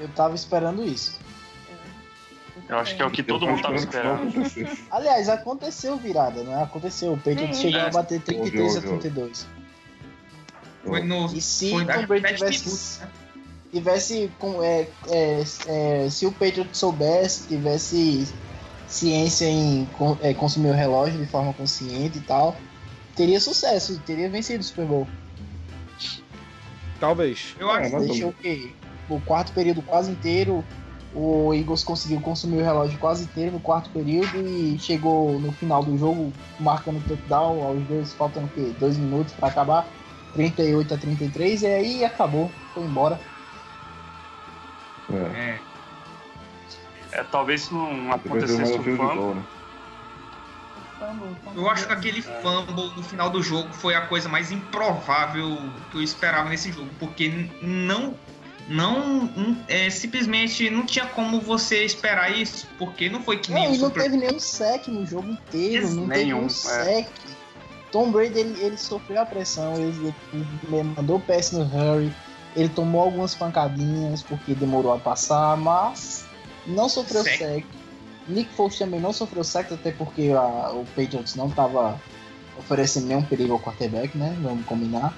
Eu tava esperando isso. Eu acho que é o que todo Eu mundo tava esperando. Aliás, aconteceu virada, né? Aconteceu. O Patriots chegou a bater 33 a Houve, houve. 32. foi no E se foi Tom Brady tivesse, né? tivesse com, é, é, é, se o Patriots soubesse, tivesse ciência em é, consumir o relógio de forma consciente e tal, teria sucesso, teria vencido o Super Bowl. Talvez. Eu acho É, mas- Deixou o quê? O quarto período quase inteiro, o Eagles conseguiu consumir o relógio quase inteiro no quarto período e chegou no final do jogo marcando touchdown aos dois, faltam o quê? Dois minutos para acabar, 38 a 33, e aí acabou, foi embora. É. É, talvez se não acontecesse um o fumble, gol, né? eu acho que aquele fumble no final do jogo foi a coisa mais improvável que eu esperava nesse jogo, porque não não é, simplesmente não tinha como você esperar isso, porque não foi que nem Não, o e não Super teve nenhum sec no jogo inteiro, não teve Nenhum, um é. sec. Tom Brady ele, ele sofreu a pressão, ele, ele mandou o PS no Harry, ele tomou algumas pancadinhas porque demorou a passar, mas não sofreu Sec. sec. Nick Foles também não sofreu sec, até porque a- o Patriots não estava oferecendo nenhum perigo ao quarterback, né? Vamos combinar.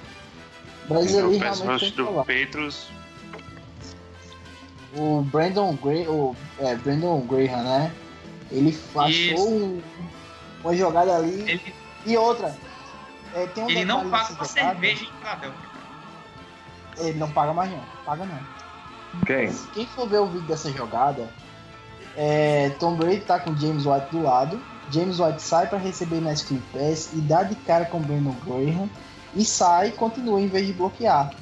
Mas o ele pass realmente rush tem que do falar. Patriots. O Brandon Gray, o é, Brandon Graham, né? Ele achou um- uma jogada ali Ele, e outra. É, tem um ele não paga uma cerveja em Filadélfia. Ele não paga mais não, paga não. Quem? Quem for ver o vídeo dessa jogada, é, Tom Brady tá com James White do lado. James White sai para receber na screen pass e dá de cara com o Brandon Graham e sai e continua em vez de bloquear.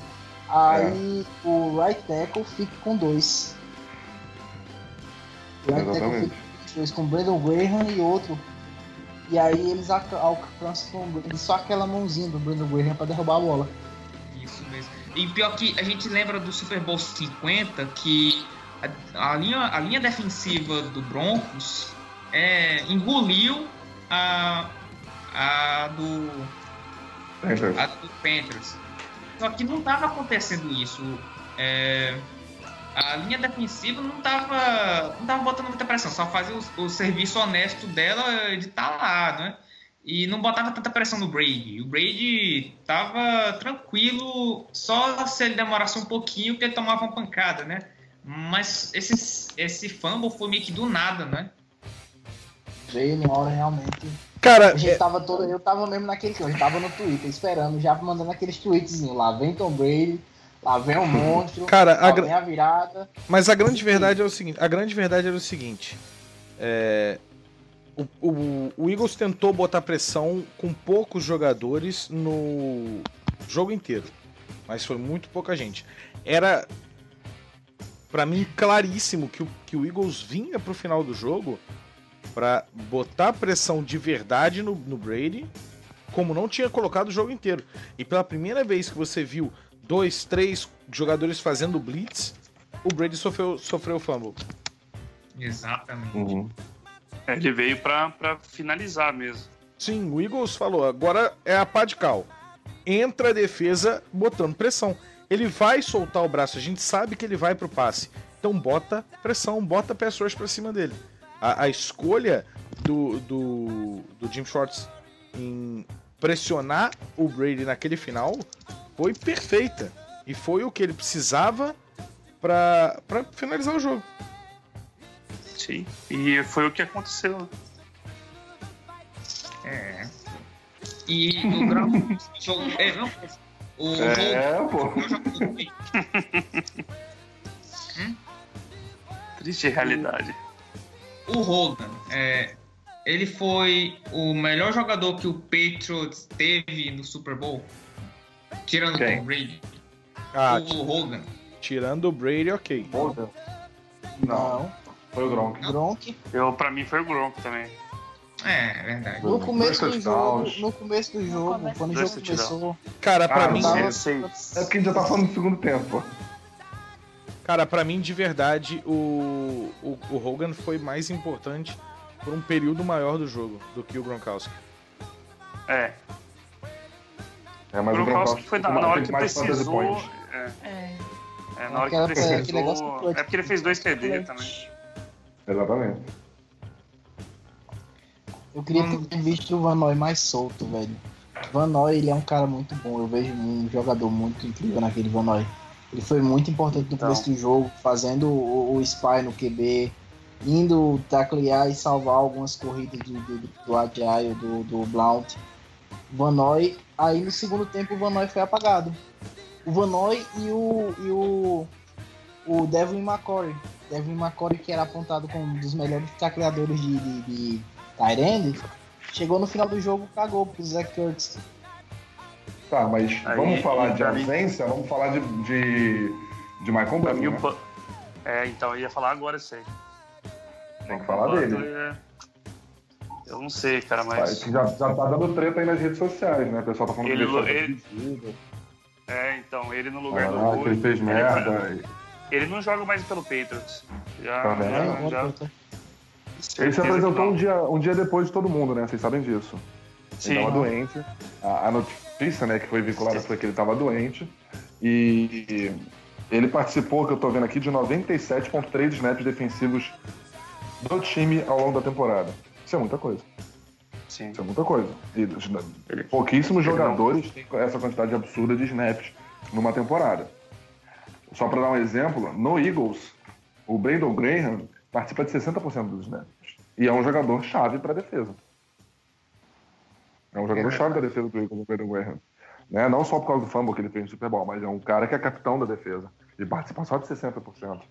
Aí o right tackle fica com dois. O right tackle fica com dois com o Brandon Graham e outro. E aí eles alca- alcançam só aquela mãozinha do Brandon Graham para derrubar a bola. E pior que a gente lembra do Super Bowl 50 que a, a linha, a linha defensiva do Broncos é, engoliu a, a do Panthers. a do Panthers. Só que não estava acontecendo isso. É, a linha defensiva não estava não tava botando muita pressão, só fazia o, o serviço honesto dela de estar lá, né? E não botava tanta pressão no Brady. O Brady tava tranquilo, só se ele demorasse um pouquinho que ele tomava uma pancada, né? Mas esse, esse fumble foi meio que do nada, né? Veio na hora realmente. Cara, A gente é- tava todo, eu tava mesmo naquele eu tava no Twitter esperando, já mandando aqueles tweetzinhos. Lá vem Tom Brady, lá vem o monstro, Cara, a lá gra- vem a virada. Mas a grande verdade é o seguinte: a grande verdade era o seguinte. é, o, o- o Eagles tentou botar pressão com poucos jogadores no jogo inteiro. Mas foi muito pouca gente. Era, pra mim, claríssimo que o, que o Eagles vinha pro final do jogo pra botar pressão de verdade no, no Brady, como não tinha colocado o jogo inteiro. E pela primeira vez que você viu dois, três jogadores fazendo blitz, o Brady sofreu, sofreu fumble. Exatamente. Uhum. Ele veio pra finalizar mesmo. Sim, o Eagles falou, agora é a pá de cal. Entra a defesa botando pressão. Ele vai soltar o braço, a gente sabe que ele vai pro passe. Então bota pressão, bota pass rush pra cima dele. A, a escolha do, do, do Jim Schwartz em pressionar o Brady naquele final foi perfeita. E foi o que ele precisava pra finalizar o jogo. Sim. E foi o que aconteceu. É. E no grau. jogo, é, não, o É, pô. jogo bem. Triste realidade. O Hogan, é, ele foi o melhor jogador que o Patriots teve no Super Bowl, tirando o Quem? Brady. Ah, o Hogan. tirando o Brady, ok. Não, Não. Foi o Gronk. Gronk. Eu, pra mim foi o Gronk também. É, é verdade. No começo do jogo, no começo do jogo, quando o jogo começou, Cara, pra Ah, mim, tava-. É porque a gente já tá falando do segundo tempo, pô. Cara, pra mim, de verdade, o, o, o Hogan foi mais importante por um período maior do jogo do que o Gronkowski. É. É, O mas o Gronkowski Gronkowski foi na, na hora que precisou. É, É. é, na hora que precisou. É porque ele fez dois TD também. Exatamente. eu queria Hum. ter visto o Van Noy mais solto, velho. Van Noy, ele é um cara muito bom. Eu vejo um jogador muito incrível naquele Van Noy. Ele foi muito importante no Então. começo do jogo, fazendo o, o spy no QB, indo taclear e salvar algumas corridas do, do, do Agile, do, do Blount. Van Noy, aí no segundo tempo o Van Noy foi apagado. O Van Noy e o, e o, o Devin McCory. Devin McCory, que era apontado como um dos melhores tacleadores de, de, de end, chegou no final do jogo cagou pro Zach Kurtz. Tá, mas Aí, vamos falar de ausência, vamos falar de, de, de Michael Butler, né? É, então, eu ia falar agora isso aí. Tem que falar Butler dele. é- Eu não sei, cara, Tá, mas. Já, já tá dando treta aí nas redes sociais, né? O pessoal tá falando Ele- que ele ele- dividido. É, então, ele no lugar do Ah, que ele fez merda. Ele não joga mais pelo Patriots. Já, Tá já, já Ele se apresentou um dia, um dia depois de todo mundo, né? Vocês sabem disso. Ele estava doente. A, a, notícia né, que foi vinculada foi que ele estava doente. E ele participou, que eu estou vendo aqui, de 97,3 snaps defensivos do time ao longo da temporada. Isso é muita coisa. Sim. Isso é muita coisa. E, pouquíssimos jogadores têm essa quantidade absurda de snaps numa temporada. Só para dar um exemplo, no Eagles, o Brandon Graham participa de 60% dos snaps. E é um jogador chave para a defesa. É um jogador chave da defesa do Eagles, o Brandon Graham. Né? Não só por causa do fumble que ele fez no Super Bowl, mas é um cara que é capitão da defesa. E participa só de 60%.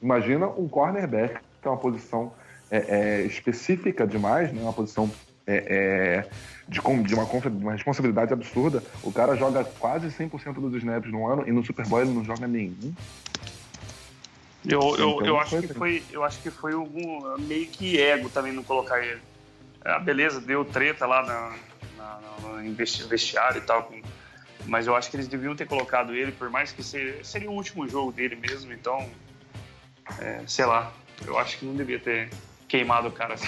Imagina um cornerback, que é uma posição é, é, específica demais, né? uma posição é, é de, de, uma, de, uma, responsabilidade absurda. O cara joga quase 100% dos snaps no ano e no Super Bowl ele não joga nenhum. Eu, eu, então, eu, acho que foi, eu acho que foi algum meio que ego também não colocar ele. Ah, beleza, deu treta lá na, na, no vestiário e tal, mas eu acho que eles deviam ter colocado ele, por mais que seria, seria o último jogo dele mesmo, então, é, sei lá, eu acho que não devia ter queimado o cara assim.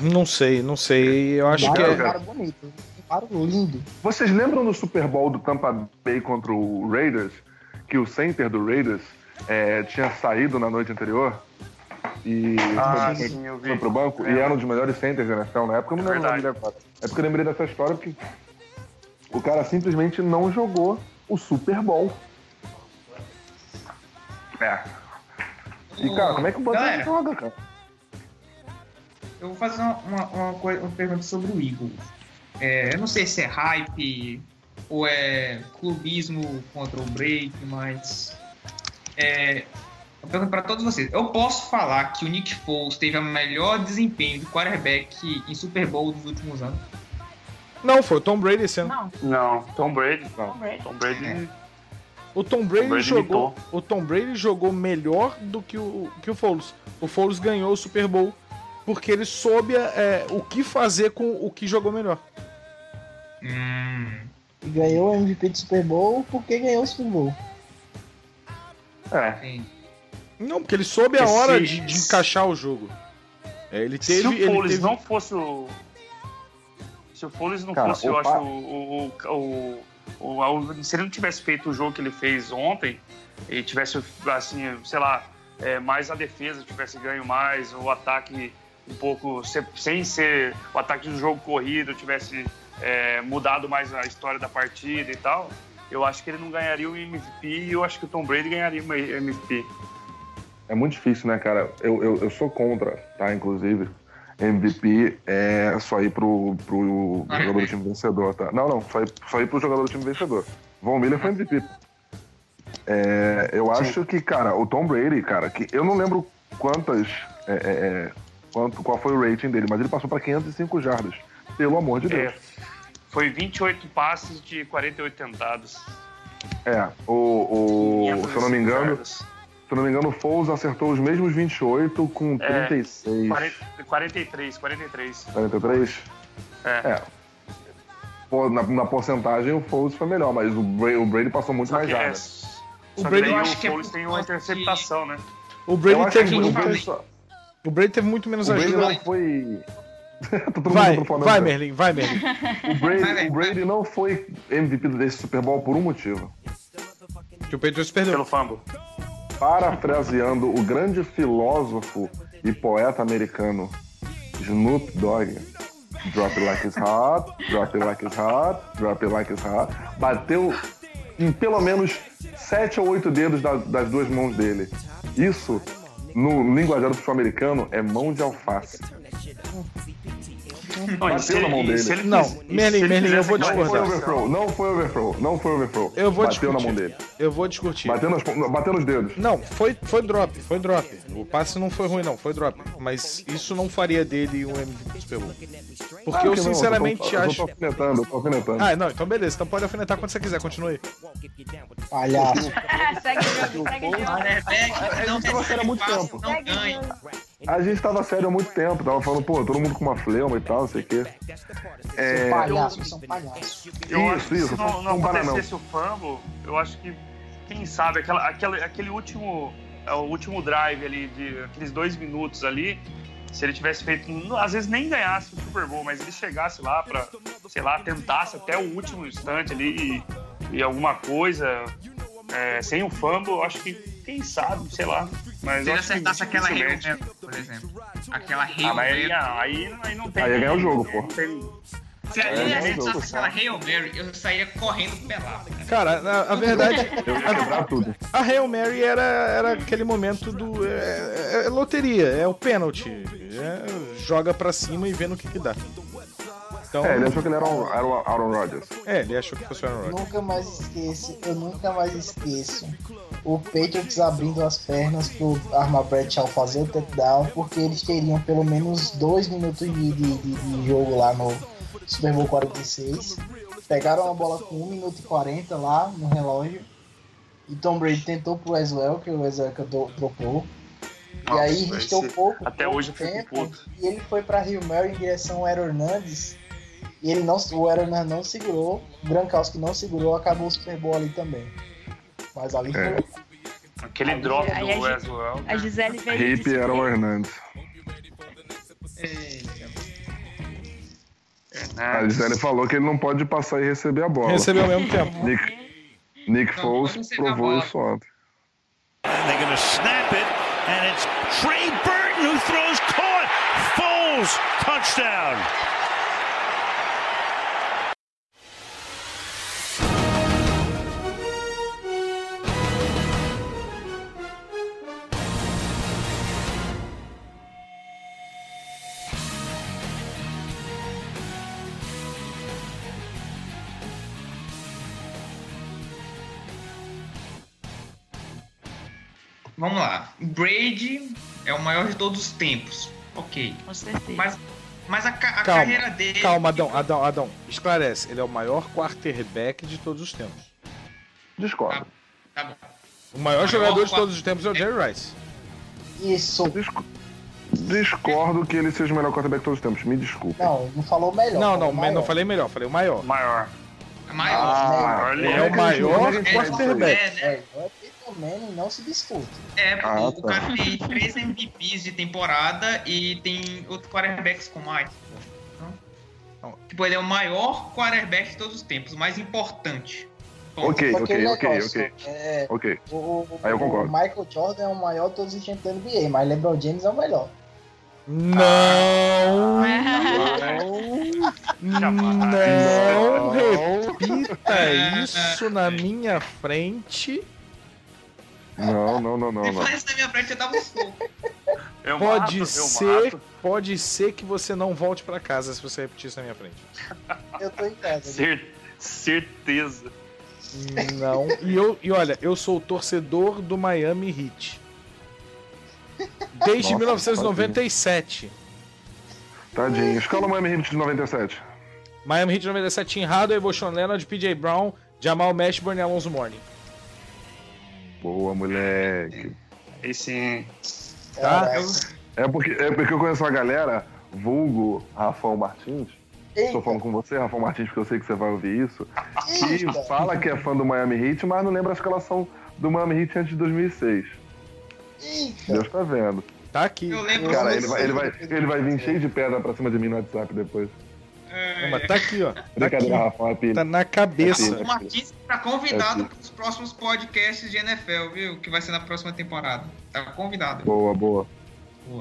Não sei, não sei. Eu acho que é. Um cara bonito, um cara lindo. Vocês lembram do Super Bowl do Tampa Bay contra o Raiders? Que o center do Raiders é, tinha saído na noite anterior e ah, foi, sim, foi pro banco é. e era um dos melhores centers da NFL na época. Eu não lembro agora. É porque eu lembrei dessa história porque o cara simplesmente não jogou o Super Bowl. É. E, cara, como é que o Buccaneers joga, cara? Eu vou fazer uma, uma, uma, pergunta sobre o Eagles. É, eu não sei se é hype ou é clubismo contra o Break, mas é, eu pergunto para todos vocês. Eu posso falar que o Nick Foles teve o melhor desempenho do quarterback em Super Bowl dos últimos anos? Não, foi o Tom Brady esse ano. Não, não Tom Brady. Não. Tom Brady. Tom Brady. É. O Tom Brady, Tom Brady jogou, o Tom Brady jogou melhor do que o que o Foles. O Foles ganhou o Super Bowl porque ele soube é, o que fazer com o que jogou melhor. Hum. E ganhou o MVP do Super Bowl porque ganhou o Super Bowl. É. Sim. Não, porque ele soube a hora de, de, encaixar o jogo. É, ele teve, se o Foles teve... não fosse o. Se o Foles não Cara, fosse, eu acho, o, o, o, o, Se ele não tivesse feito o jogo que ele fez ontem, e tivesse, assim, sei lá, é, mais a defesa tivesse ganho mais, o ataque um pouco. sem ser o ataque do jogo corrido, tivesse é, mudado mais a história da partida e tal eu acho que ele não ganharia o MVP e eu acho que o Tom Brady ganharia o MVP. É muito difícil, né, cara? Eu, eu, eu sou contra, tá? Inclusive, MVP é só ir pro, pro ah, jogador do time vencedor, tá? Não, não, só ir, só ir pro jogador do time vencedor. Von Miller foi MVP. É, eu Sim. acho que, cara, o Tom Brady, cara, que eu não lembro quantas. É, é, é quanto, qual foi o rating dele, mas ele passou para 505 jardas. Pelo amor de Deus. É, foi 28 passes de 48 tentados. É, o, o se eu não me engano, se eu não me engano, o Foles acertou os mesmos 28 com 36. É, 43, 43. 43? É. é. Pô, na, na, porcentagem o Foles foi melhor, mas o Brady, o Brady passou muito mais é, O Brady, eu acho que o Foles tem uma interceptação, né? O Brady teve muito, o Brady teve muito menos o ajuda. O Brady não foi vai, vai, Merlin, vai, Merlin. O Brady, o Brady não foi MVP desse Super Bowl por um motivo. Que o Patriots perdeu. Pelo fumble. Parafraseando o grande filósofo e poeta americano Snoop Dogg. Drop it like it's hot, drop it like it's hot, drop it like it's hot. Bateu em pelo menos sete ou oito dedos das duas mãos dele. Isso, no linguajar do futebol americano, é mão de alface. Bateu na mão dele. não, Merlin, Merlin, eu vou discordar. Não foi overthrow, não foi overthrow, não foi overthrow. Eu vou Bateu discutir. na mão dele. Eu vou discutir. Bateu, nas, bateu nos dedos. Não, foi, foi drop, foi drop. O passe não foi ruim, não, foi drop. Mas isso não faria dele um MVP do Super Bowl. Porque ah, eu sinceramente não, eu tô, acho. Eu tô alfinetando, eu tô alfinetando. Ah, não, então beleza. Então pode alfinetar quando você quiser, continue. Palhaço. segue o jogo, segue o jogo. Não, não, não, muito tempo. A gente tava sério há muito tempo, tava falando, pô, todo mundo com uma fleuma e tal, não sei o quê. É... São palhaços, são palhaços. Eu isso, acho que isso, se não, não acontecesse o fumble, eu acho que, quem sabe, aquela, aquela, aquele último, é, o último drive ali, de aqueles dois minutos ali, se ele tivesse feito, às vezes nem ganhasse o Super Bowl, mas ele chegasse lá pra, sei lá, tentasse até o último instante ali e, e alguma coisa, é, sem o fumble, eu acho que, quem sabe, sei lá. Mas Se eu ele acertasse aquela Hail dificilmente. Mary, por exemplo. Aquela Hail Ah, mas Mary. aí, ah, aí, aí não tem. Aí ia ganhar o jogo, pô. Se ele É, acertasse aquela Hail Mary, eu sairia correndo pelado. cara. Cara, a, a verdade. Eu ia quebrar tudo. A Hail Mary era, era aquele momento do. É, é- é loteria, é o pênalti. É, joga pra cima e vê no que, que dá. Então, É, ele achou que ele era o, era o Aaron Rodgers. é, ele achou que fosse o Aaron Rodgers. Nunca mais esqueço, eu nunca mais esqueço o Patriots abrindo as pernas pro Arma Bradshaw fazer o touchdown, porque eles teriam pelo menos dois minutos de, de, de- de jogo lá no Super Bowl 46. Pegaram a bola com 1 minuto e 40 lá no relógio. E Tom Brady tentou pro Weswell, que o Weswell dropou. E Nossa, aí restou pouco, até pouco hoje eu fico tempo, puto. E ele foi pra Rio Mary em direção ao Aaron Hernandes. E ele não, o Aaron Hernandes não segurou, o Gronkowski não segurou, acabou o Super Bowl ali também. Mas ali É. foi. Aquele drop Aí do a Weswell. A Gisele veio e Hip era o Hernandes. A né? Gisele falou que ele não pode passar e receber a bola. Recebeu ao mesmo tempo. Nick, Nick Não, Foles a provou isso ontem. They're going to snap it, and it's Trey Burton who throws caught. Foles touchdown. Vamos lá. Brady é o maior de todos os tempos. Ok. Com certeza. Mas, mas a, a Calma, carreira dele. Calma, Adão, Adão, Adão. Esclarece, ele é o maior quarterback de todos os tempos. Discordo. Tá bom. O maior Maior jogador de todos os tempos é o Jerry Rice. Isso. Disco- Discordo que ele seja o melhor quarterback de todos os tempos. Me desculpe. Não, não falou melhor. Não, não, não falei melhor, falei o maior. Maior. É maior. Ah, Ele É o maior É, quarterback. É, né? É, não é Peyton Manning, não se discute. É, Ah, o tá. cara tem três MVPs de temporada e tem outros quarterbacks com mais. Então, tipo, ele é o maior quarterback de todos os tempos, o mais importante. Ponto. Ok, ok, o ok, ok. É, Ok. o, o- Aí eu concordo. o Michael Jordan é o maior de todos os tempos da NBA, mas LeBron James é o melhor. Não! Não repita isso na minha frente. Não, não, não, não, Se não. faz isso na minha frente, eu dava um soco. Eu Pode mato, eu ser, mato. pode ser que você não volte pra casa se você repetir isso na minha frente. Eu tô em casa. Cer- certeza. Não. E eu, e olha, eu sou o torcedor do Miami Heat. Desde Nossa, 1997. Tadinho. Escala o Miami Heat de 97. Miami Heat 97 Tim Hardaway, Voshon Leonard, PJ Brown, Jamal Mashburn e Alonso Mourning. Boa, moleque. E sim. Tá? Caraca. É porque, é porque eu conheço uma galera, vulgo Rafão Martins. Estou falando com você, Rafão Martins, porque eu sei que você vai ouvir isso. Que eita. fala que é fã do Miami Heat, mas não lembra a escalação do Miami Heat antes de 2006. Eita. Deus tá vendo. Tá aqui. Eu lembro Cara, que ele vai, ele, vai, ele vai vir cheio de pedra pra cima de mim no WhatsApp depois. Não, mas tá aqui, ó. Tá aqui. Brincadeira, é pilha. Tá na cabeça. O Martins tá convidado É, para os próximos podcasts de NFL, viu? Que vai ser na próxima temporada. Tá convidado. Boa, boa.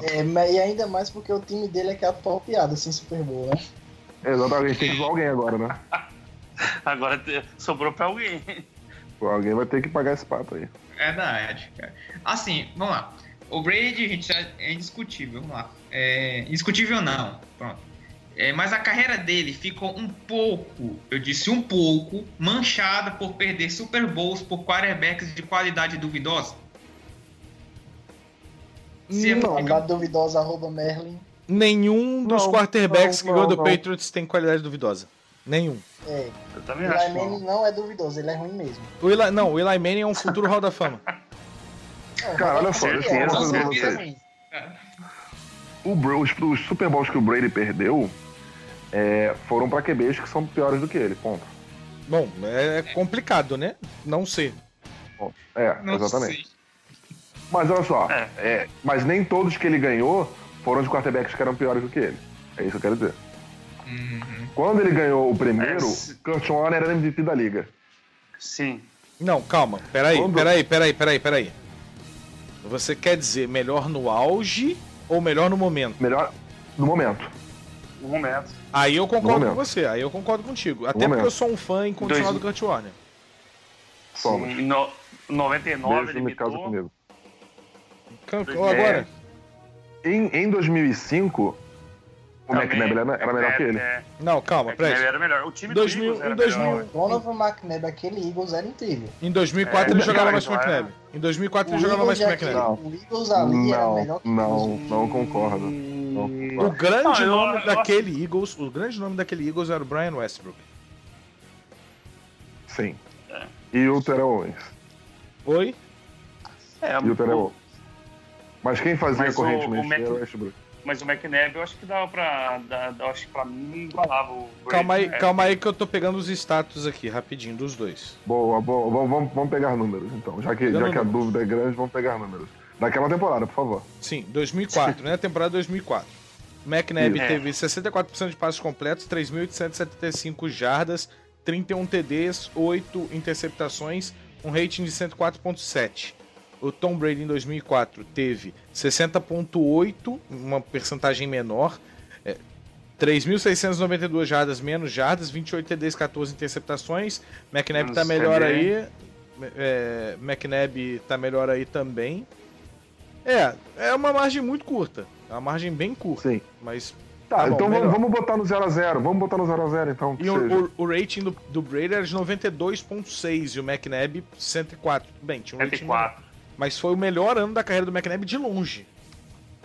É, mas- e ainda mais porque o time dele é que é atual piada, assim, Super Bowl, né? Exatamente, tem que zoar alguém agora, né? Agora sobrou pra alguém. Pô, Alguém vai ter que pagar esse pato aí. É verdade, cara. Assim, vamos lá. O Brady, gente, já é indiscutível, vamos lá. É, indiscutível não, pronto. É, mas a carreira dele ficou um pouco, eu disse um pouco, manchada por perder Super Bowls por quarterbacks de qualidade duvidosa. Se é Não, porque- da duvidosa arroba Merlin. Nenhum dos Não, quarterbacks não, que ganhou não, do não. Patriots tem qualidade duvidosa. Nenhum. É, Eu o também acho. Eli Manning não é duvidoso, ele é ruim mesmo. O Eli, não, o Eli Manning é um futuro Hall da Fama. Não, Cara, olha é só, eu é, falar uma com coisa pra certeza vocês. é ruim. O Bra- os, os Super Bowls que o Brady perdeu é, foram pra QBs que são piores do que ele, ponto. Bom, é complicado, né? Não sei. Ponto. É, Não exatamente. sei. Mas olha só, É. é, mas nem todos que ele ganhou foram de quarterbacks que eram piores do que ele. É isso que eu quero dizer. Uhum. Quando ele ganhou o primeiro, É, Kurt Warner era MVP da liga. Sim. Não, calma. Peraí, Quando- peraí, peraí, peraí, peraí. Você quer dizer melhor no auge ou melhor no momento? Melhor no momento. No momento. Aí eu concordo No com momento. você, aí eu concordo contigo. Até momento. porque eu sou um fã incondicional Dois- do Kurt Warner. Somos. Em no, 99 Beijo ele me casa imitou. comigo. Agora, Em, em 2005, o Também, McNabb era, era melhor que ele. É, não, calma, McNabb peraí. era melhor. O time 2000 do Eagles era em 2000. melhor. Donovan McNabb, aquele Eagles era incrível. Em 2004 É, ele o jogava mais que o McNabb. Em 2004 ele O jogava mais que o é McNabb. o Eagles ali era melhor Não, que o não, Eagles. não concordo. Não O concordo. grande Não, eu- nome eu daquele Eagles, o grande nome daquele Eagles era o Brian Westbrook. Sim. E o Terrell Owens. Oi? É, E o Terrell Owens. Mas quem fazia corrente o- o Mac- era o Westbrook. Mas o McNabb eu acho que dava pra. Da, da- acho que pra mim igualava o. Brady, Calma aí, né? calma aí que eu tô pegando os status aqui, rapidinho, dos dois. Boa, boa. Vamos, vamos, vamos pegar números, então. Já que, já que a números. dúvida é grande, vamos pegar números. Daquela temporada, por favor. Sim, 2004, né? Temporada 2004. McNabb Isso. teve 64% de passes completos, 3.875 jardas, 31 TDs, 8 interceptações, um rating de 104.7. O Tom Brady em 2004 teve 60.8, uma percentagem menor, é, 3.692 jardas menos jardas, 28 TDs, 14 interceptações. McNabb Menos tá melhor TD. aí. É, McNabb tá melhor aí também. É, é uma margem muito curta. É uma margem bem curta. Sim. Mas. Tá, bom, então vamos, melhor. vamos botar no 0x0. Vamos botar no 0x0, então. que E seja. o, o, o rating do, do Brady era de 92,6 e o McNabb 104. Tudo bem, tinha um rating. Menor. 104. Mas foi o melhor ano da carreira do McNabb de longe.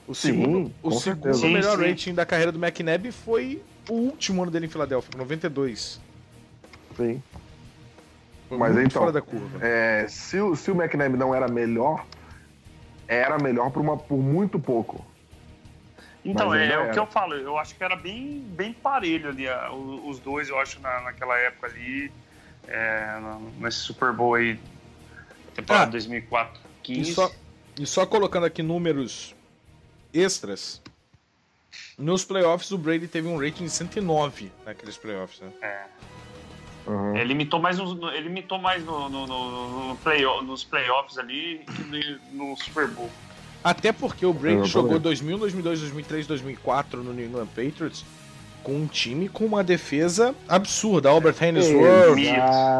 O Sim, segundo, o segundo. Sim, melhor sim. rating da carreira do McNabb foi o último ano dele em Filadélfia, 92. Sim. Foi Mas muito então, fora da curva. É, se, o, se o McNabb não era melhor, era melhor por, uma, por muito pouco. Então, é, ainda o que eu falo, eu acho que era bem, bem parelho ali, os dois, eu acho, na, naquela época ali, é, nesse Super Bowl aí, temporada Ah, 2004, 15. E só, e só colocando aqui números extras. Nos playoffs, o Brady teve um rating de 109 naqueles playoffs. Né? É, Uhum. ele imitou mais, no, ele imitou mais no, no, no- no play, nos playoffs ali que no, Super Bowl. Até porque o Brady jogou 2000, 2002, 2003, 2004 no New England Patriots com um time com uma defesa absurda. Albert Hainsworth,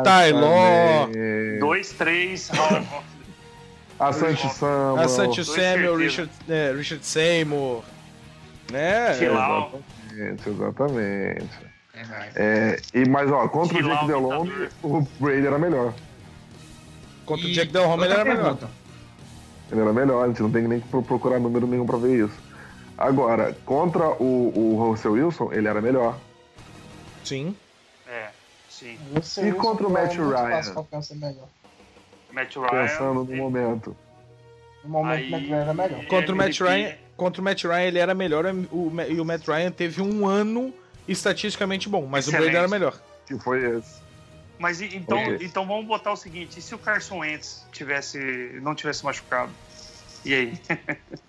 Taylor, Exatamente. 2, 3, Hall of A Santi Samuel. a Santi Samuel. Richard, é, Richard Seymour, né? Exatamente, exatamente. Verdade. É, e, mas, ó, contra o Tilau, Jake Delhomme, ditador. o Brady era melhor. Contra o E Jack Del Homme ele era melhor. Ele era melhor, a gente não tem nem que pro- procurar número nenhum pra ver isso. Agora, contra o, o Russell Wilson, ele era melhor. Sim. É, sim. E contra o Matt muito Ryan? Matt Ryan. Pensando no ele- momento. No momento, Aí- o Matt Ryan era melhor. Contra o Matt. Ryan, contra o Matt Ryan ele era melhor o, e o Matt Ryan teve um ano estatisticamente bom, mas o Excelente. Brady era melhor. Que foi esse. Mas e- então, Ok. então vamos botar o seguinte: e se o Carson Wentz tivesse, não tivesse machucado? E aí?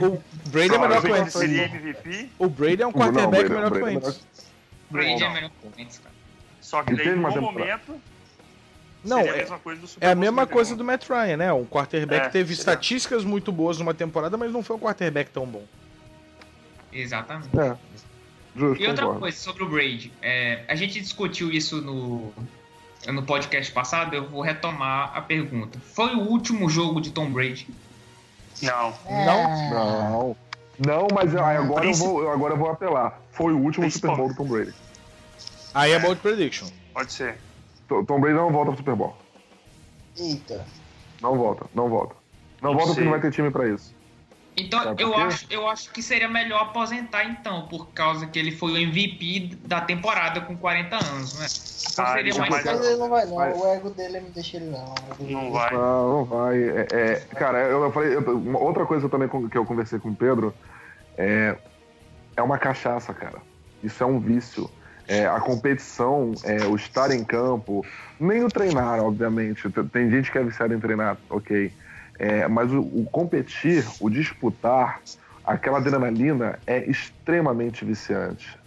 O Brady é melhor que o Wentz. seria MVP? O Brady é um Não, quarterback Brady- melhor que o é Wentz. Brady Não. é melhor que o Wentz, cara. Só que daí, no momento, Não, seria a é, mesma coisa do Super é a mesma 51. coisa do Matt Ryan, né? Um quarterback É, teve seria. estatísticas muito boas numa temporada, mas não foi um quarterback tão bom. Exatamente. É. Justo, E outra concordo. coisa sobre o Brady, é, a gente discutiu isso no, no podcast passado, eu vou retomar a pergunta. Foi o último jogo de Tom Brady? Não. É. Não. Não, mas agora eu, vou, agora eu vou apelar. Foi o último Super Bowl do Tom Brady. Aí é bold prediction. Pode ser. Tom Brady não volta pro Super Bowl. Eita. Não volta, não volta. Não Não volta porque sei. não vai ter time pra isso. Então, Sabe eu acho, eu acho que seria melhor aposentar então, por causa que ele foi o MVP da temporada com 40 anos, né? Então Ah, seria mais Mas ele não vai, não. Mas- O ego dele não deixa ele, não. Não vai. Não, não vai. É, é, cara, eu, falei. eu- uma outra coisa também que eu conversei com o Pedro é. É uma cachaça, cara. Isso é um vício. É, a competição, é, o estar em campo, nem o treinar, obviamente. Tem gente que é viciada em treinar, ok. É, mas o, o competir, o disputar, aquela adrenalina é extremamente viciante.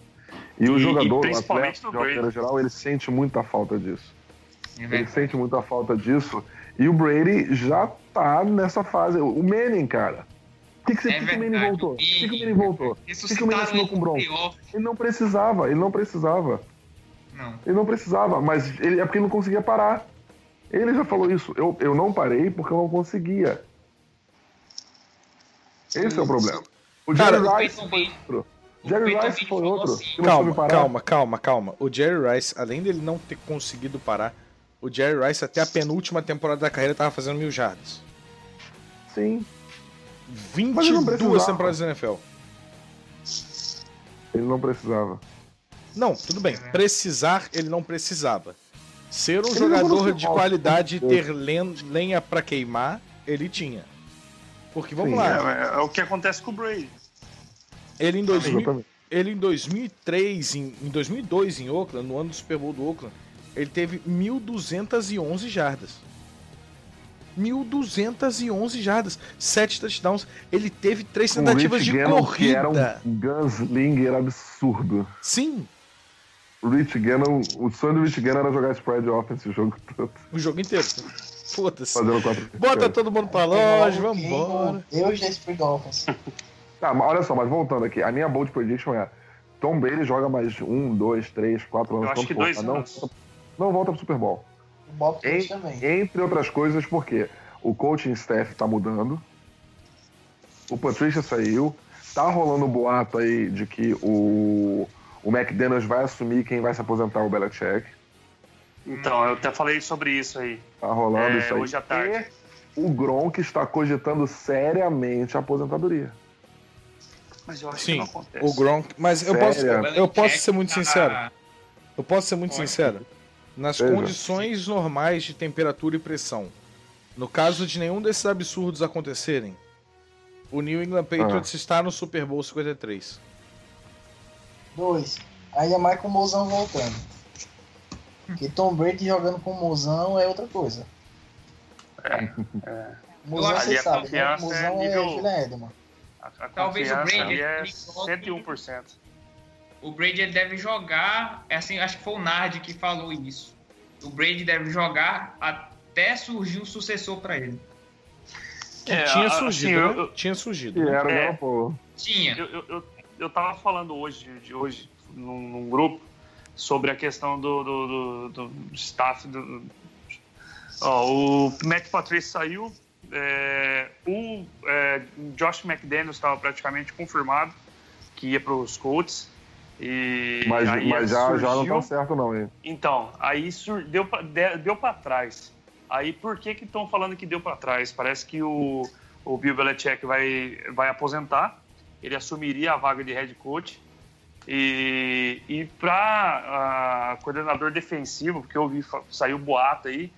E o E- e jogador, o atleta, de maneira geral, ele sente muita falta disso. É Ele sente muita falta disso. E o Brady já tá nessa fase. O Manning, cara. Por que, que, É que que o Manning voltou? Por que, que o Manning voltou? Por que, que o Manning assinou ele com o Broncos? Ele não precisava, ele não precisava. Não. Ele não precisava, mas ele, é porque ele não conseguia parar. Ele já falou isso. Eu, eu não parei porque eu não conseguia. Esse é o problema. O Cara, Jerry O Rice foi outro. o Jerry Peyton Rice foi outro. assim, Calma, parar. calma, calma, calma. O Jerry Rice, além dele não ter conseguido parar, o Jerry Rice até a penúltima temporada da carreira tava fazendo mil jardas. Sim. Mas ele não 22 precisava. temporadas da NFL. Ele não precisava. Não, tudo bem. Precisar, ele não precisava. Ser um Ele jogador de qualidade e ter len- lenha pra queimar, ele tinha. Porque vamos Sim, lá, É, é o que acontece com o Brady. ele em, 2000, Exatamente. ele em 2003, em, em 2002 em Oakland, no ano do Super Bowl do Oakland, ele teve 1.211 jardas. 1.211 jardas, 7 touchdowns. Ele teve três tentativas Rich de Gannon, que era corrida. um gunslinger absurdo. Sim, O Rich Gannon, o sonho do Rich Gannon era jogar spread offense o jogo todo, o jogo inteiro. Foda-se. Bota todo mundo pra longe, vambora. Deus da Spring Offense. Tá, mas olha só, mas voltando aqui, a minha bold prediction é Tom Brady joga mais um, dois, três, quatro anos. Eu acho que dois mas não, anos. não volta pro Super Bowl. O Bob Em- também. Entre outras coisas, porque o coaching staff tá mudando, o Patricia saiu, tá rolando um boato aí de que o, o McDaniels vai assumir quem vai se aposentar o Belichick. Então, eu até falei sobre isso aí. Tá rolando É, isso aí. hoje à tarde. E o Gronk está cogitando seriamente a aposentadoria. Mas eu acho que Sim, não acontece. o Gronk. Mas eu posso, eu posso ser muito Tá- sincero. Eu posso ser muito Pode. sincero. Nas Seja. condições normais de temperatura e pressão, no caso de nenhum desses absurdos acontecerem, o New England Patriots Ah. está no Super Bowl 53. Dois. Ainda mais com o Mozão voltando. Porque Tom Brady jogando com o Mozão é outra coisa. O Mozão, Eu acho você sabe, né? O confiança Mozão é é, nível- a Talvez o Brady, é ele jogue- 101%. O Brady ele deve jogar, é assim, acho que foi o Nard que falou isso. O Brady deve jogar até surgir um sucessor pra ele. Que É, tinha assim, surgido, eu- né? eu- Tinha surgido. Né? era o É. Tinha. Eu, eu, eu, eu tava falando hoje, de hoje, num, num grupo, sobre a questão do, do, do, do staff. Do, ó, o Matt Patrice saiu, é, o é, Josh McDaniels estava praticamente confirmado que ia para os Colts. E Mas, aí mas já, já não surgiu- tá certo, não, hein? Então, aí sur- deu pra, de- deu para trás. Aí por que que estão falando que deu para trás? Parece que o, o Bill Belichick vai, vai aposentar, ele assumiria a vaga de head coach. E, e para coordenador defensivo, porque eu vi saiu boato aí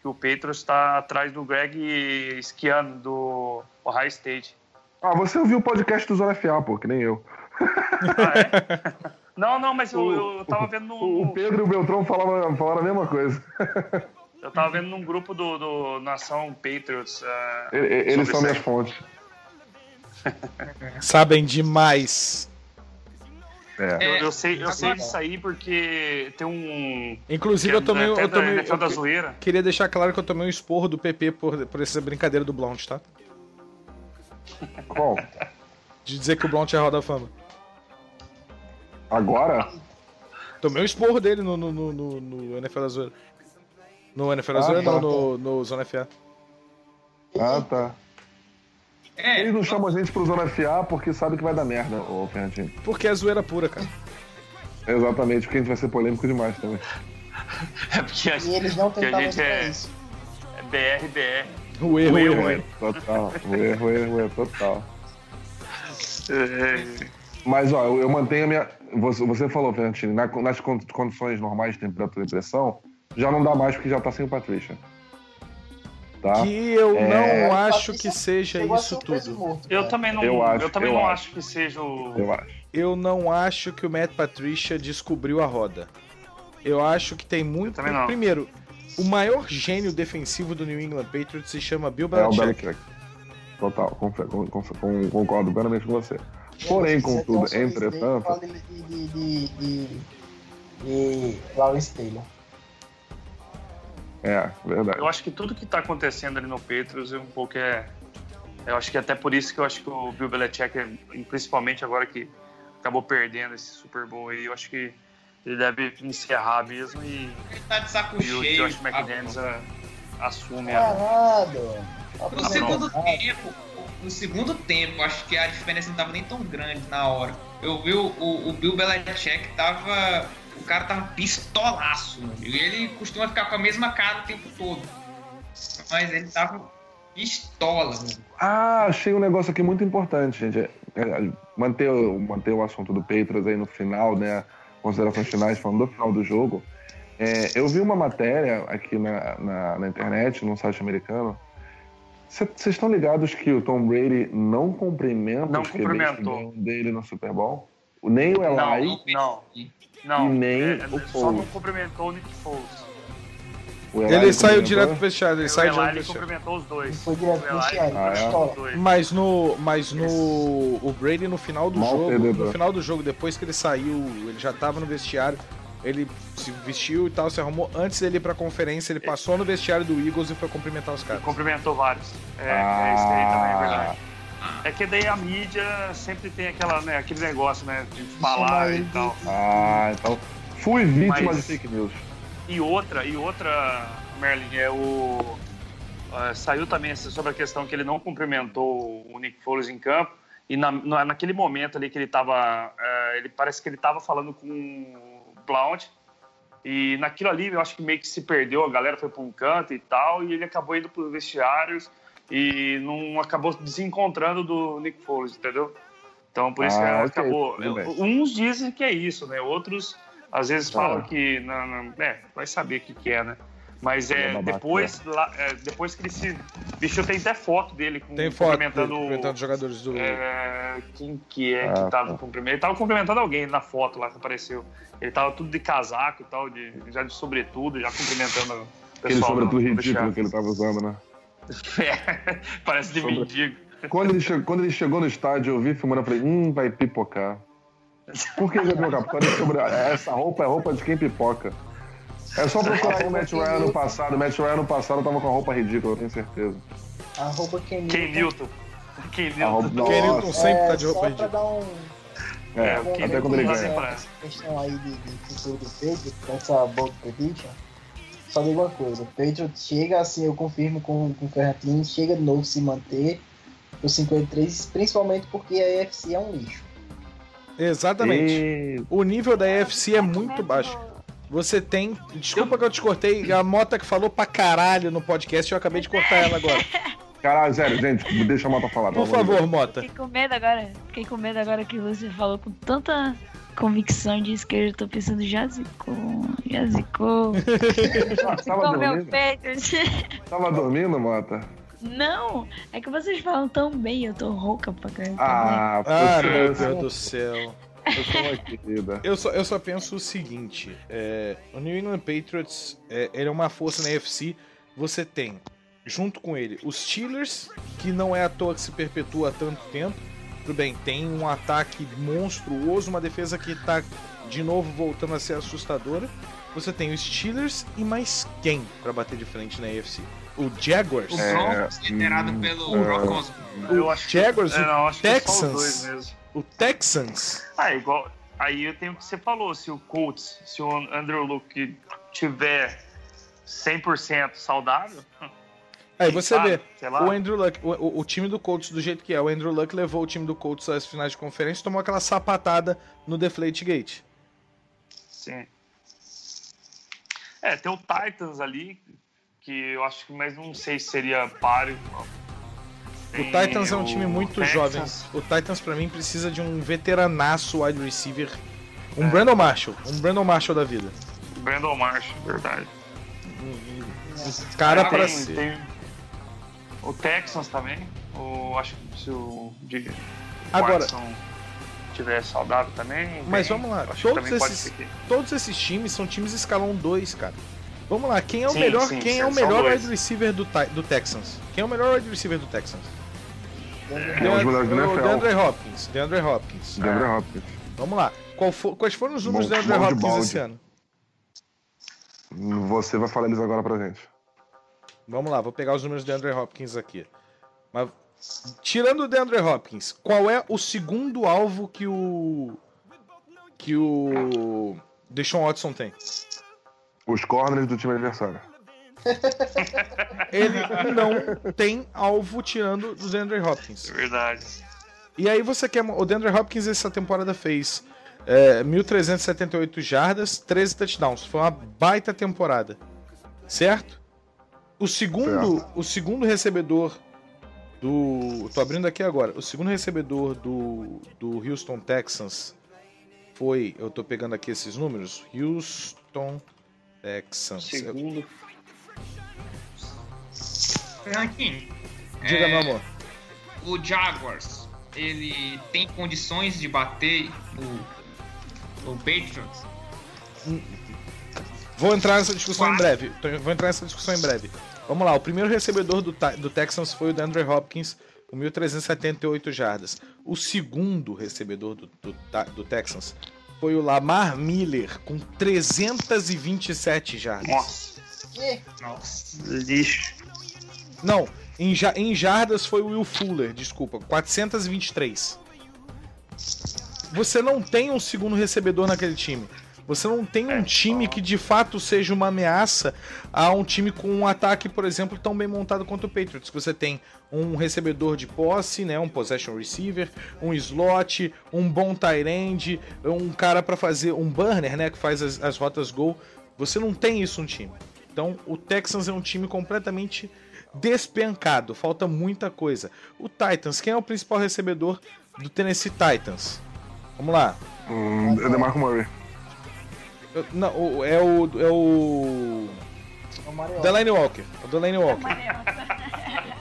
que o Patriots está atrás do Greg Schiano do Ohio State. Ah, você ouviu o podcast do Zona FA, pô, que nem eu. Ah, é? Não, não, mas eu, eu, eu tava vendo no, O Pedro e o Beltrão falavam, falaram a mesma coisa. Eu tava vendo num grupo do, do Nação Patriots. e- Eles são minhas fontes. Sabem demais. É. Eu, eu sei, eu sei disso aí porque tem um. Inclusive, eu tomei, eu da tomei, da eu zoeira. queria deixar claro que eu tomei um esporro do PP por, por essa brincadeira do Blount, tá? Bom, De dizer que o Blount é Roda da Fama. Agora, Tomei um esporro dele no, no, no, no, no NFL da Zoeira. No NFL da Ah, Zoeira, tá. não, no, no Zona FA. ah, tá. É, Eles não chamam a gente pro Zona FA porque sabe que vai dar merda, ô Fernandinho. Porque é zoeira pura, cara. Exatamente, porque a gente vai ser polêmico demais também. É porque a, E eles não porque a gente é, isso. é BR, BR. O erro, o erro. Ué, total. Ué, ué, ué, total. É, Mas, ó, eu, eu mantenho a minha. Você, você falou, Fernandinho, na- nas con- condições normais de temperatura e pressão, já não dá mais porque já tá sem o Patrícia. Tá? Que eu É. não O acho Patrícia que seja isso tudo. morto, eu também não, Eu eu acho, também eu não acho. acho que seja o. Eu acho. Eu não acho que o Matt Patricia descobriu a roda. Eu acho que tem muito. Primeiro, o maior gênio defensivo do New England Patriots se chama Bill É o Belichick. Belichick. total, concordo plenamente com você. Porém, contudo, entretanto, de, de, de, de, de Lawrence Taylor. é, verdade. Eu acho que tudo que tá acontecendo ali no Patriots é um pouco é. Eu acho que até por isso que eu acho que o Bill Belichick, principalmente agora que acabou perdendo esse Super Bowl aí, eu acho que ele deve encerrar mesmo e, Ele tá de saco e o cheio. Josh McDaniels a- assume É a. Parado. No segundo tempo, no segundo tempo, acho que a diferença não tava nem tão grande na hora. Eu vi o, o, o Bill Belichick tava. O cara tava pistolaço, mano. E ele costuma ficar com a mesma cara o tempo todo. Mas ele tava pistola, mano. Ah, achei um negócio aqui muito importante, gente. É, é, manter, manter o assunto do Patriots aí no final, né? Considerações finais, falando do final do jogo. É, eu vi uma matéria aqui na, na, na internet, num site americano. Vocês estão ligados que o Tom Brady não cumprimenta Não os QBs dele no Super Bowl? Nem o Eli, Não, não. E nem é, o só Foles. não cumprimentou o Nick Foles. o Ele saiu direto pro vestiário, ele O sai Eli direto pro ele vestiário. cumprimentou os dois. Foi direto O pro Eli vestiário, Ah, é? Mas no, mas no o Brady no final do Mal jogo, perdedor. no final do jogo, depois que ele saiu, ele já tava no vestiário, ele se vestiu e tal, se arrumou. Antes dele ir pra conferência, ele passou no vestiário do Eagles e foi cumprimentar os caras. Cumprimentou vários. É, Ah. é isso aí também, é verdade. É que daí a mídia sempre tem aquela, né, aquele negócio, né, de falar e tal. Ah, então. Fui vítima Mas- de fake news. E outra, e outra, Merlin, é o. ah, saiu também essa- sobre a questão que ele não cumprimentou o Nick Foles em campo. E na, na- naquele momento ali que ele tava. eh, ele parece que ele tava falando com Blount. E naquilo ali eu acho que meio que se perdeu, a galera foi para um canto e tal, e ele acabou indo para os vestiários e não acabou desencontrando do Nick Foles, entendeu? Então por isso que Ah, ok, acabou. Uns dizem que é isso, né? Outros às vezes Ah. falam que não, não, é, vai saber o que, que é, né? Mas é, babaca, depois, lá, é, depois que ele se. Bicho, tem até foto dele com, Tem foto cumprimentando. cumprimentando os jogadores do. É, quem que é Ah, que tava tá. cumprimentando? Ele tava cumprimentando alguém na foto lá que apareceu. Ele tava tudo de casaco e tal, de, já de sobretudo, já cumprimentando o Aquele sobretudo no- no ridículo que ele tava usando, né? É, parece de Sobre- mendigo. Quando ele, chegou, quando ele chegou no estádio, eu vi filmando e falei, hum, vai pipocar. Por que vai pipocar? Porque ele sobre- essa roupa é roupa de quem pipoca. É só procurar o Matt Ryan no passado. O Matt Ryan no passado tava com a roupa ridícula, eu tenho certeza. Arroba Ken Ken Newton. Ken A roupa- Newton. Ken. Newton sempre tá de roupa Só pra ridícula. dar um... É, o Ken até quando ele Newton ganha. questão aí de, de futuro do Patriots, com essa bold prediction, só digo uma coisa, o Patriots chega assim, eu confirmo com, com o Ferrantini, chega de novo se manter o 53, principalmente porque a AFC é um lixo. Exatamente. E... O nível da EFC é muito baixo. Você tem. Desculpa que eu te cortei, a Mota que falou pra caralho no podcast, eu acabei de cortar ela agora. Caralho, sério, gente, deixa a Mota falar. Por favor, Mota. Fiquei com medo agora. Fiquei com medo agora que você falou com tanta convicção de esquerda. Eu tô pensando, já zicou, já zicou. Tava dormindo? peito. Tava dormindo, Mota? Não, é que vocês falam tão bem, eu tô rouca pra caramba. Ah, Ah, meu Deus do céu. Eu sou uma querida. Eu só, eu só penso o seguinte: é, o New England Patriots é, ele é uma força na UFC. Você tem, junto com ele, os Steelers, que não é à toa que se perpetua há tanto tempo. Tudo bem, tem um ataque monstruoso, uma defesa que tá de novo voltando a ser assustadora. Você tem os Steelers e mais quem pra bater de frente na AFC? O Jaguars. O É, Broncos, liderado hum, pelo é. Eu acho que, Jaguars, é, o que é só os dois Texans. O Texans. Ah, é igual. Aí eu tenho o que você falou, se o Colts, se o Andrew Luke tiver 100% saudável, Aí você sabe? vê, o Andrew Luck, o, o- o time do Colts do jeito que é, o Andrew Luck levou o time do Colts às finais de conferência e tomou aquela sapatada no Deflate Gate. sim. É, tem o Titans ali, que eu acho que, mas não sei se seria páreo. O Titans é um time muito Texans. jovem. O Titans pra mim precisa de um veteranaço wide receiver, um É. Brandon Marshall, um Brandon Marshall da vida. Brandon Marshall, verdade. Um, um cara tem, pra ser. tem o Texans também. O, acho que se o de Agora- Watson tiver saudável também. Mas vamos lá, todos esses- Todos esses times são times escalão 2, cara. Vamos lá, quem é o Sim, melhor, sim, quem é o melhor wide receiver do, do Texans? Quem é o melhor wide receiver do Texans? É, os melhores do NFL. DeAndre Hopkins. DeAndre Hopkins. DeAndre Hopkins. Vamos lá. Qual fo- quais foram os números Bom- do DeAndre de Hopkins balde. esse ano? Você vai falar eles agora pra gente. Vamos lá, vou pegar os números do DeAndre Hopkins aqui. Mas, tirando o DeAndre Hopkins, qual é o segundo alvo que o. que o. Deshaun Watson tem? Os corners do time adversário. Ele não tem alvo tirando do DeAndre Hopkins. É verdade. E aí você quer. O DeAndre Hopkins essa temporada fez é, 1.378 jardas, 13 touchdowns. Foi uma baita temporada. Certo? O segundo, o segundo recebedor do. Tô abrindo aqui agora. O segundo recebedor do, do Houston Texans foi. Eu tô pegando aqui esses números. Houston Texans. Segundo. Ranking. Diga, meu amor. O Jaguars, ele tem condições de bater o, o Patriots? Vou entrar nessa discussão em breve. Vou entrar nessa discussão em breve. Vamos lá, o primeiro recebedor do, do Texans foi o DeAndre Hopkins, com 1.378 jardas. O segundo recebedor do, do, do Texans foi o Lamar Miller, com 327 jardas. Nossa. Nossa. Lixo. Não, em, ja- em jardas foi o Will Fuller, desculpa, 423. Você não tem um segundo recebedor naquele time. Você não tem um time que de fato seja uma ameaça a um time com um ataque, por exemplo, tão bem montado quanto o Patriots. Você tem um recebedor de posse, né, um possession receiver, um slot, um bom tight end, um cara para fazer um burner, né, que faz as, as rotas gol. Você não tem isso no time. Então, o Texans é um time completamente despencado, falta muita coisa. O Titans, quem é o principal recebedor do Tennessee Titans? Vamos lá. Hum, é DeMarco Murray. Não, o- é o. É o. Delaney Walker. É o Delaney Walker.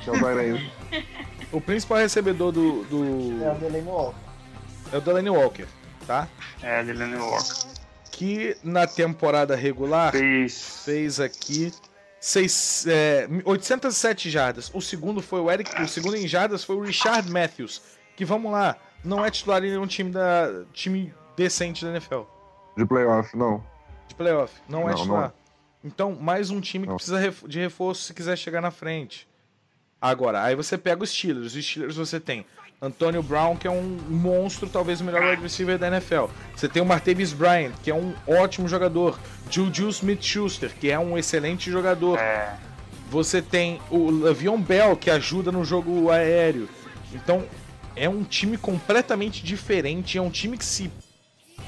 É o principal recebedor do. do- É o Delaney Walker. é o Delaney Walker, tá? É, Dylan Walker. Que na temporada regular fez, fez aqui seis, é, 807 jardas. O segundo foi o Eric. O segundo em jardas foi o Richard Matthews. Que vamos lá, não é titular em nenhum time da. time decente da NFL. De playoff, não. De playoff. Não, é Não, titular. não é. Então, mais um time que precisa ref- de reforço se quiser chegar na frente. Agora, aí você pega os Steelers. Os Steelers você tem Antonio Brown, que é um monstro, talvez o melhor wide receiver da NFL. Você tem o Martavis Bryant, que é um ótimo jogador. Juju Smith-Schuster, que é um excelente jogador. Você tem o Le'Veon Bell, que ajuda no jogo aéreo. Então, é um time completamente diferente. É um time que se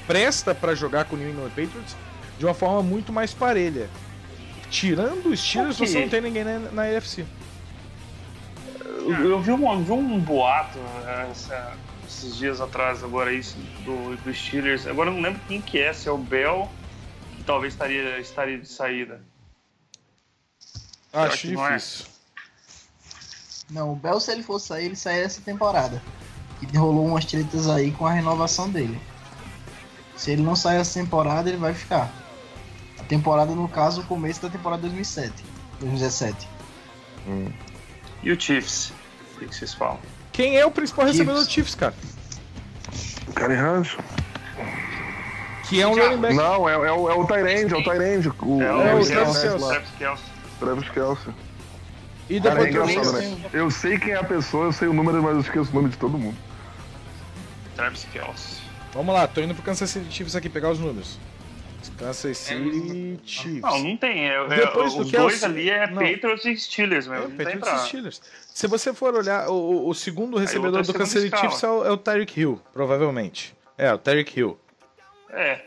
presta para jogar com o New England Patriots de uma forma muito mais parelha. Tirando os Steelers, Ok. você não tem ninguém na, na AFC. Eu, eu vi, um, vi um boato eh, essa- esses dias atrás, agora isso, do, do Steelers. Agora eu não lembro quem que é, se é o Bell, que talvez estaria, estaria de saída. Acho que não é? difícil. Não, o Bell, se ele for sair, ele sai essa temporada. Que rolou umas tretas aí com a renovação dele. Se ele não sair essa temporada, ele vai ficar. A temporada, no caso, o começo da temporada 2007. 2017. E o Chiefs? O que, que vocês falam? Quem é o principal recebedor do Chiefs, cara? Karen Hunt. Que é um running back. Não, é, é, o- é o Tyrande, é o Tyrande. O, É o Travis Travis Kelce Kelce. lá. Travis Kelce. Travis Kelce. E Cara, é depois engraçado, né? Eu sei quem é a pessoa, eu sei o número, mas eu esqueço o nome de todo mundo. Travis Kelce. Vamos lá, tô indo pro Kansas City Chiefs aqui pegar os números. Kansas City Chiefs. Não, não tem. É, é- Depois do os dois ali é não. Patriots e Steelers, meu. É, não tem Patriots pra... e Steelers. Se você for olhar, o, o- o segundo recebedor do Kansas City Chiefs é o, é o Tyreek Hill, provavelmente. É, o Tyreek Hill. É.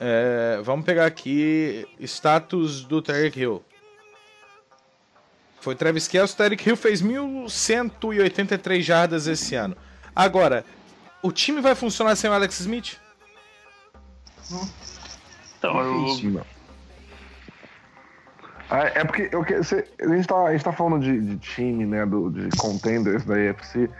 É, vamos pegar aqui status do Tyreek Hill. Foi Travis Kelce, o Tyreek Hill fez 1.183 jardas esse ano. Agora, o time vai funcionar sem o Alex Smith? Então, eu. Ah, é porque eu, que- cê- a, gente tá, a gente tá falando de, de time, né, do, de contenders da AFC.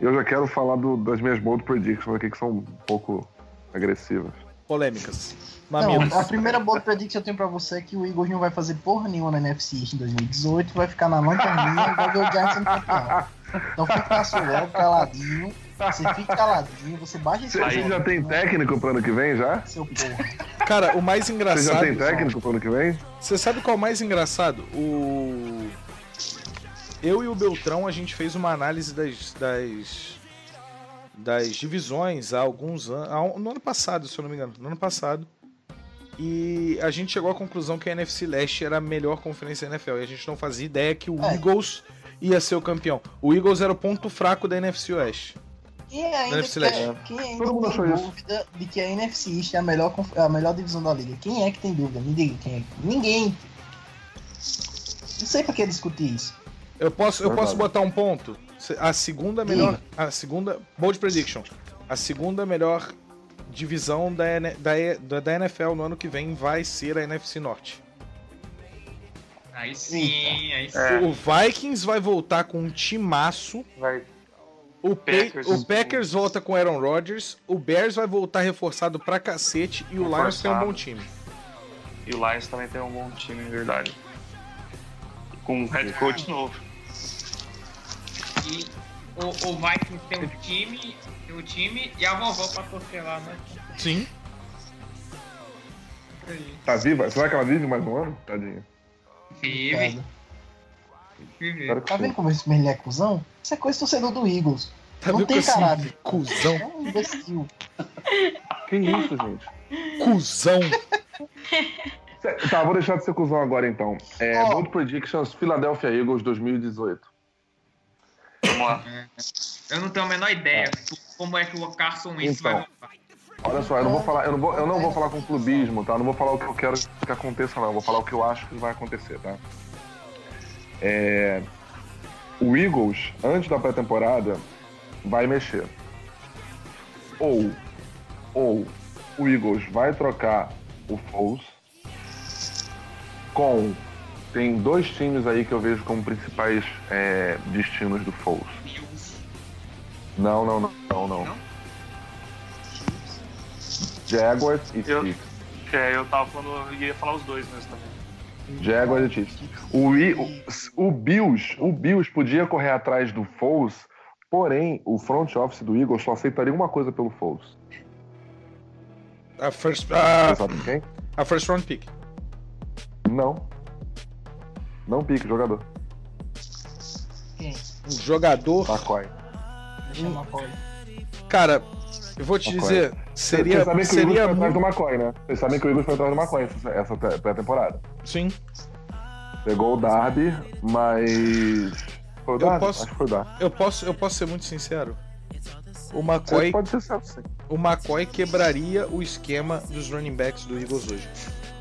E eu já quero falar do- das minhas bold predictions aqui, que são um pouco agressivas. Polêmicas. Não, a primeira bold prediction que eu tenho pra você é que o Eagles não vai fazer porra nenhuma na NFC em 2018, vai ficar na lanterninha e vai ver o Giants sendo campeão. Então fica logo caladinho. Você fica caladinho, você baixa esse Você já tem técnico pro ano que vem já? Seu porra. Cara, o mais Você engraçado. já tem técnico pro ano que vem? Você sabe qual é o mais engraçado? O. Eu e o Beltrão, a gente fez uma análise das. das, das divisões há alguns anos. No ano passado, se eu não me engano. No ano passado. E a gente chegou à conclusão que a NFC Leste era a melhor conferência da NFL. E a gente não fazia ideia que o É. Eagles ia ser o campeão. O Eagles era o ponto fraco da NFC Oeste. Quem ainda, NFC quer, Leste. quem ainda Todo mundo tem achou isso. dúvida de que a NFC East é a melhor, é a melhor divisão da liga? Quem é que tem dúvida? Me diga quem é. Ninguém. Não sei pra que discutir isso. Eu posso, eu posso botar um ponto? A segunda melhor. A segunda. Bold Prediction. A segunda melhor divisão da, da, da NFL no ano que vem vai ser a NFC Norte. Aí sim, aí sim. É. O Vikings vai voltar com um timaço. Vai. O, Pa- Packers. o Packers volta com Aaron Rodgers. O Bears vai voltar reforçado pra cacete. E o Lions tem um Reforçado. bom time. E o Lions também tem um bom time, em verdade. Com um head coach novo. E o, o Vikings tem o time, tem o time e a vovó pra torcer lá, né? Sim. Tá viva? Será que ela vive mais um ano? Tadinha. Vive, Tá vendo como esse menino é cuzão? Isso é coisa do torcedor do Eagles. Tá Não tem caráter. Cusão. É um imbecil. Que isso, gente? Cusão. Tá, vou deixar de ser cuzão agora então. É, Ó. Bold Predictions Philadelphia Eagles 2018. Vamos lá. Eu não tenho a menor ideia como é que o Carson Wentz Então. vai. Olha só, eu não vou falar, eu não vou, eu não vou falar com clubismo, tá? Eu não vou falar o que eu quero que aconteça, não. Eu vou falar o que eu acho que vai acontecer, tá? É, o Eagles, antes da pré-temporada, vai mexer. Ou, ou o Eagles vai trocar o Foles com. Tem dois times aí que eu vejo como principais é, destinos do Foles. Não, não, não, não, não. Jaguars e Eu- Chiefs. É, eu tava falando, eu ia falar os dois mesmo também. Jaguars e Chiefs. O, o, o Bills, o Bills podia correr atrás do Foles, porém o front office do Eagles só aceitaria uma coisa pelo Foles. A first, a, a first round pick. Não. Não pique, jogador. Quem? Um jogador. McCoy. Cara, eu vou te McCoy. dizer, seria. Vocês sabem que o Eagles seria foi atrás do. McCoy, né? Vocês sabem que o Eagles foi atrás do McCoy essa, essa pré- pré-temporada. Sim. Pegou o Darby, mas. Foi o Eu Darby? posso- Acho que foi o Darby. Eu posso, eu posso ser muito sincero. O Você McCoy, Pode ser certo, sim. o McCoy quebraria o esquema dos running backs do Eagles hoje.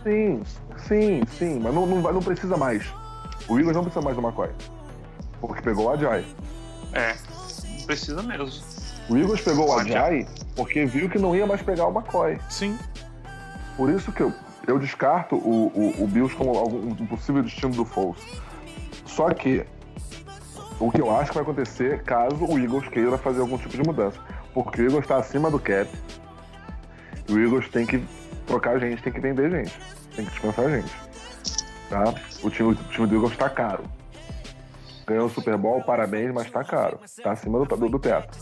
Sim, sim, sim, mas não, não, vai- não precisa mais. O Eagles não precisa mais do McCoy. Porque pegou o Ajay. É, não precisa mesmo. O Eagles pegou o. Ajay porque viu que não ia mais pegar o McCoy. Sim. Por isso que eu, eu descarto o, o, o Bills como algum, um possível destino do Foles. Só que o que eu acho que vai acontecer caso o Eagles queira fazer algum tipo de mudança. Porque o Eagles está acima do cap. E o Eagles tem que trocar gente, tem que vender gente. Tem que dispensar gente. Tá? O time, o time do Eagles está caro. Ganhou o Super Bowl, parabéns, mas tá caro. Tá acima do, do, do teto.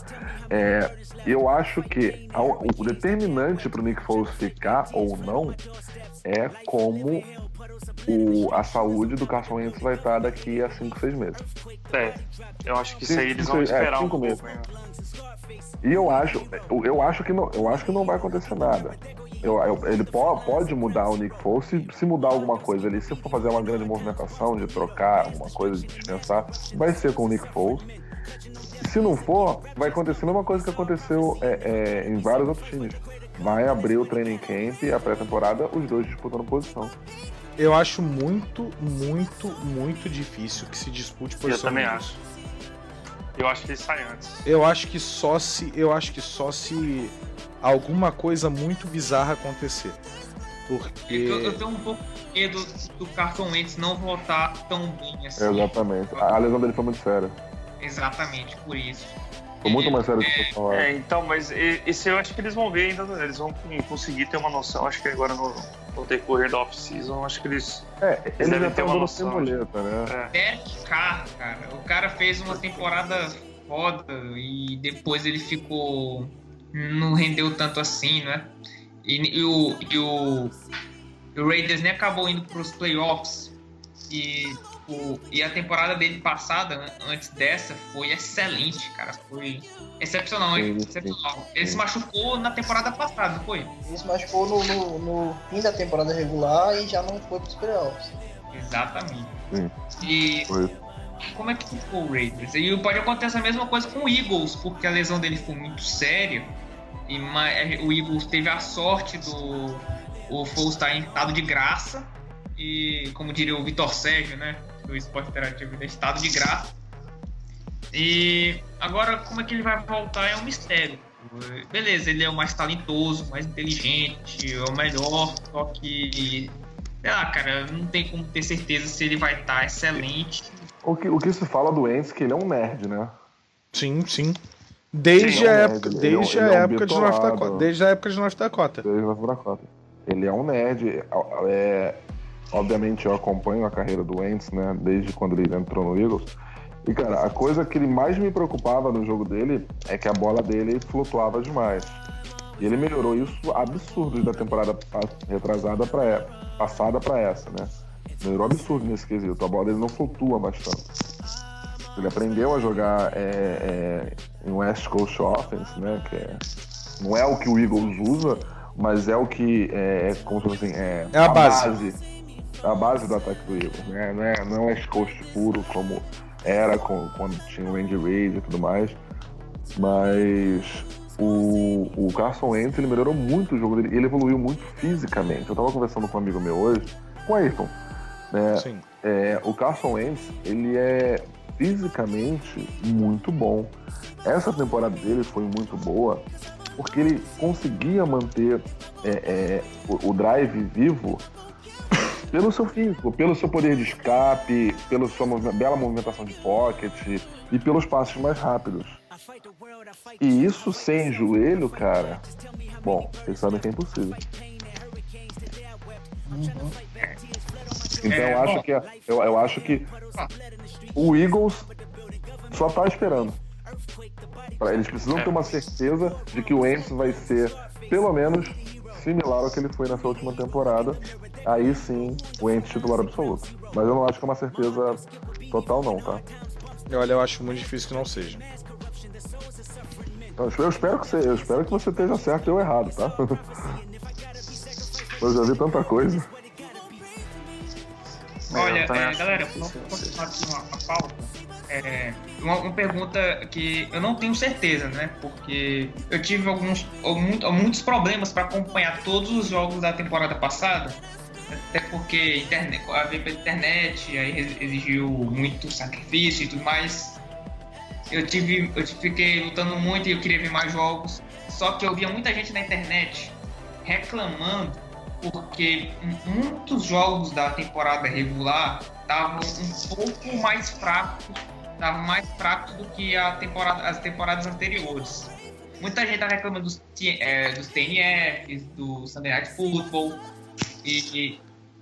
É, eu acho que o determinante pro Nick Foles ficar ou não é como o, a saúde do Carson Wentz vai estar daqui a 5, 6 meses. É, eu acho que isso aí eles vão é, esperar um cinco pouco. meses. ainda. E eu acho, eu, eu acho que não, eu acho que não vai acontecer nada. Eu, eu- ele po- pode mudar o Nick Foles se, se mudar alguma coisa ali. Se for fazer uma grande movimentação de trocar alguma coisa, de dispensar, vai ser com o Nick Foles. Se não for, vai acontecer a mesma coisa que aconteceu é, é, em vários outros times. Vai abrir o training camp e a pré-temporada, os dois disputando posição. Eu acho muito, muito, muito difícil que se dispute Eu posição. também no acho. Eu acho que ele sai antes. Eu acho que só se. Eu acho que só se alguma coisa muito bizarra acontecer. Porque. Eu, eu tenho um pouco de medo do Carson Wentz não voltar tão bem assim. Exatamente. A lesão dele foi muito séria. Exatamente, por isso. Foi muito mais sério do que o pessoal É, então, mas esse eu acho que eles vão ver ainda, né? eles vão conseguir ter uma noção, acho que agora no, no decorrer da off-season, acho que eles. É, eles devem já ter uma noção. semoleta, né? Derek Carr, cara. O cara fez uma temporada foda e depois ele ficou. Não rendeu tanto assim, né? E, e o, e o, o Raiders nem acabou indo pros playoffs. E, o, e a temporada dele passada, an- antes dessa, foi excelente, cara. Foi excepcional. Sim, excepcional. Ele se machucou na temporada passada, não foi? Ele se machucou no, no, no fim da temporada regular e já não foi pros playoffs. Exatamente. Sim. E Foi. como é que ficou o Raiders? E pode acontecer a mesma coisa com o Eagles, porque a lesão dele foi muito séria. E ma- o Eagles teve a sorte do o Foles estar em estado de graça. E como diria o Vitor Sérgio, né? Do Esporte Interativo, é estado de graça. E agora como é que ele vai voltar é um mistério. Beleza, ele é o mais talentoso, mais inteligente, é o melhor, só que sei lá, cara, não tem como ter certeza se ele vai estar excelente O que, o que se fala do Ents é que ele é um nerd, né? Sim, sim. Desde Sim, a é um época, nerd, é um- desde a é um época de North. Dakota. Desde a época de North Dakota. Desde a Dakota. Ele é um nerd. É, obviamente eu acompanho a carreira do Wentz, né? Desde quando ele entrou no Eagles. E, cara, a coisa que ele mais me preocupava no jogo dele é que a bola dele flutuava demais. E ele melhorou isso absurdo da temporada retrasada para passada para essa, né? Melhorou absurdo nesse quesito. A bola dele não flutua bastante. Ele aprendeu a jogar é, é, em West Coast Offense, né? Que é- não é o que o Eagles usa, mas é o que é, como se fosse assim, é, É a base. é a base do ataque do Eagles, né? Não é, não é West Coast puro como era com- quando tinha o Randy Reid e tudo mais, mas o, o Carson Wentz ele melhorou muito o jogo dele, ele evoluiu muito fisicamente. Eu tava conversando com um amigo meu hoje, com o Ayrton, né? Sim. É, o Carson Wentz, ele é fisicamente muito bom. Essa temporada dele foi muito boa porque ele conseguia manter é, é, o, o drive vivo pelo seu físico, pelo seu poder de escape, pela sua bela movimentação de pocket e pelos passos mais rápidos. E isso sem joelho, cara, bom, vocês sabem que é impossível. Então É, eu acho bom. que eu, eu acho que o Eagles só tá esperando. Pra- Eles precisam ter uma certeza de que o Wentz vai ser pelo menos similar ao que ele foi nessa última temporada. Aí sim, o Wentz titular absoluto. Mas eu não acho que é uma certeza total não, tá? Olha, eu acho muito difícil que não seja. Então, eu espero que você, eu espero que você esteja certo e eu errado, tá? Eu já vi tanta coisa. Olha, eu também é, galera, vamos continuar aqui uma, pauta. É, uma, uma pergunta que eu não tenho certeza, né? Porque eu tive alguns, muitos problemas para acompanhar todos os jogos da temporada passada. Até porque internet, a ver pela internet aí ex- exigiu muito sacrifício e tudo mais. Eu tive, eu fiquei lutando muito e eu queria ver mais jogos. Só que eu via muita gente na internet reclamando porque muitos jogos da temporada regular estavam um pouco mais fracos, estavam mais fracos do que a temporada, as temporadas anteriores. Muita gente tá reclamando dos, é, dos TNFs, do Sunday Night Football, e, e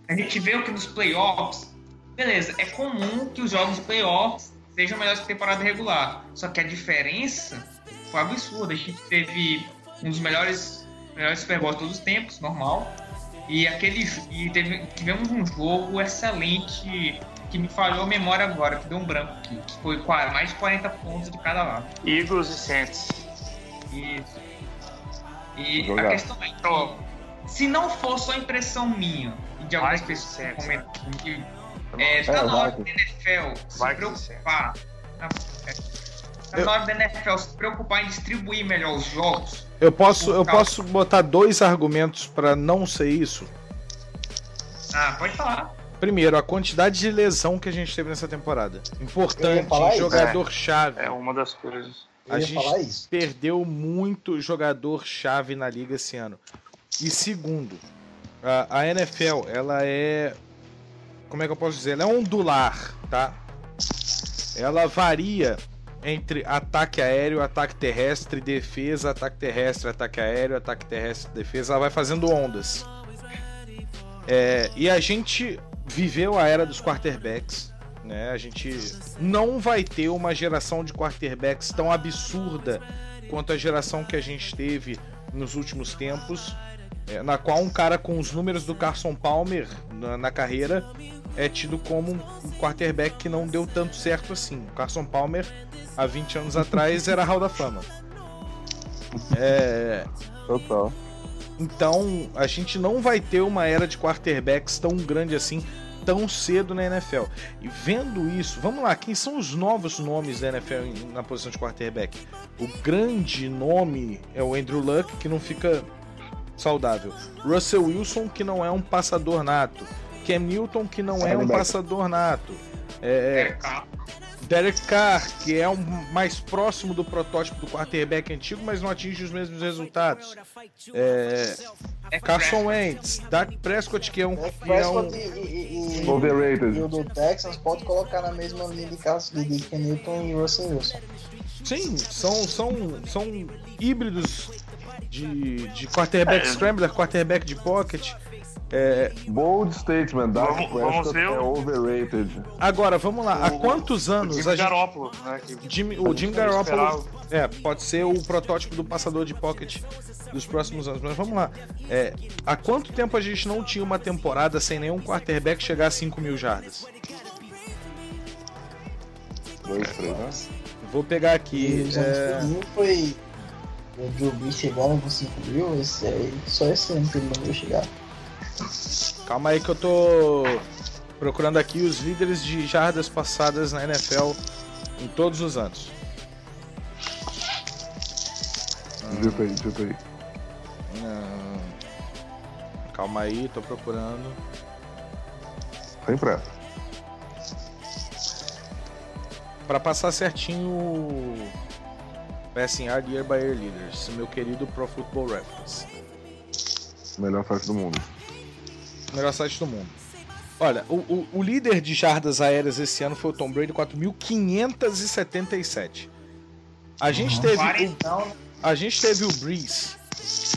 a gente vê que nos playoffs, beleza, é comum que os jogos playoffs sejam melhores que a temporada regular, só que a diferença foi absurda. A gente teve um dos melhores, melhores Super de todos os tempos, normal, e aquele e teve, tivemos um jogo excelente que me falhou a memória agora, que deu um branco aqui, que foi mais de 40 pontos de cada lado. Eagles e Saints. Isso. E a questão é que, se não for só impressão minha e de algumas pessoas que comentam comigo, é, É, tá na hora da NFL se preocupar. Tá, é, tá na hora da NFL se preocupar em distribuir melhor os jogos. Eu posso, eu posso botar dois argumentos pra não ser isso. Ah, pode falar. Primeiro, a quantidade de lesão que a gente teve nessa temporada. Importante, jogador-chave. É uma das coisas. Eu A gente- perdeu muito jogador-chave na liga esse ano. E segundo, a, a NFL, ela é. Como é que eu posso dizer? Ela é ondular, tá? Ela varia entre ataque aéreo, ataque terrestre, defesa, ataque terrestre, ataque aéreo, ataque terrestre, defesa. Ela vai fazendo ondas. É, e a gente viveu a era dos quarterbacks. Né? A gente não vai ter uma geração de quarterbacks tão absurda quanto a geração que a gente teve nos últimos tempos, na qual um cara com os números do Carson Palmer na, na carreira é tido como um quarterback que não deu tanto certo assim. O Carson Palmer, há 20 anos atrás, era Hall da Fama. É. Total. Então, a gente não vai ter uma era de quarterbacks tão grande assim tão cedo na NFL. E vendo isso, vamos lá, quem são os novos nomes da NFL na posição de quarterback? O grande nome é o Andrew Luck, que não fica saudável. Russell Wilson, que não é um passador nato. Cam Newton, que não é um passador nato. É, Derek Carr, que é um mais próximo do protótipo do quarterback antigo, mas não atinge os mesmos resultados. É, Carson Wentz, Dak Prescott, que é um. Que é um... E, Overrated. e o do Texans pode colocar na mesma linha de casos de Newton e Russell Wilson. Sim, são, são, são híbridos de, de quarterback scrambler, quarterback de pocket. É, Bold statement, Dak Prescott ver o- é overrated. agora, vamos lá. Há O- quantos anos Jimmy a gente. Garoppolo, né? que- Jimmy- a o Jimmy não Garoppolo é, pode ser o protótipo do passador de pocket dos próximos anos. Mas vamos lá. É, há quanto tempo a gente não tinha uma temporada sem nenhum quarterback chegar a 5 mil jardas? Dois, três, né? Vou pegar aqui. é, anos 2000 foi. O Drew Brees chegaram com 5 mil, esse aí, só esse ano que ele não veio chegar. Calma aí que eu tô procurando aqui os líderes de jardas passadas na NFL em todos os anos. Digita aí, digita aí. Hum, Calma aí, tô procurando. Sem pressa. Pra passar certinho o Passing Yard Year by Year Leaders, meu querido Pro Football Reference. Melhor site do mundo. Melhor site do mundo. Olha, o, o, o líder de jardas aéreas esse ano foi o Tom Brady, 4.577. A gente teve. o- Então, A gente teve o Breeze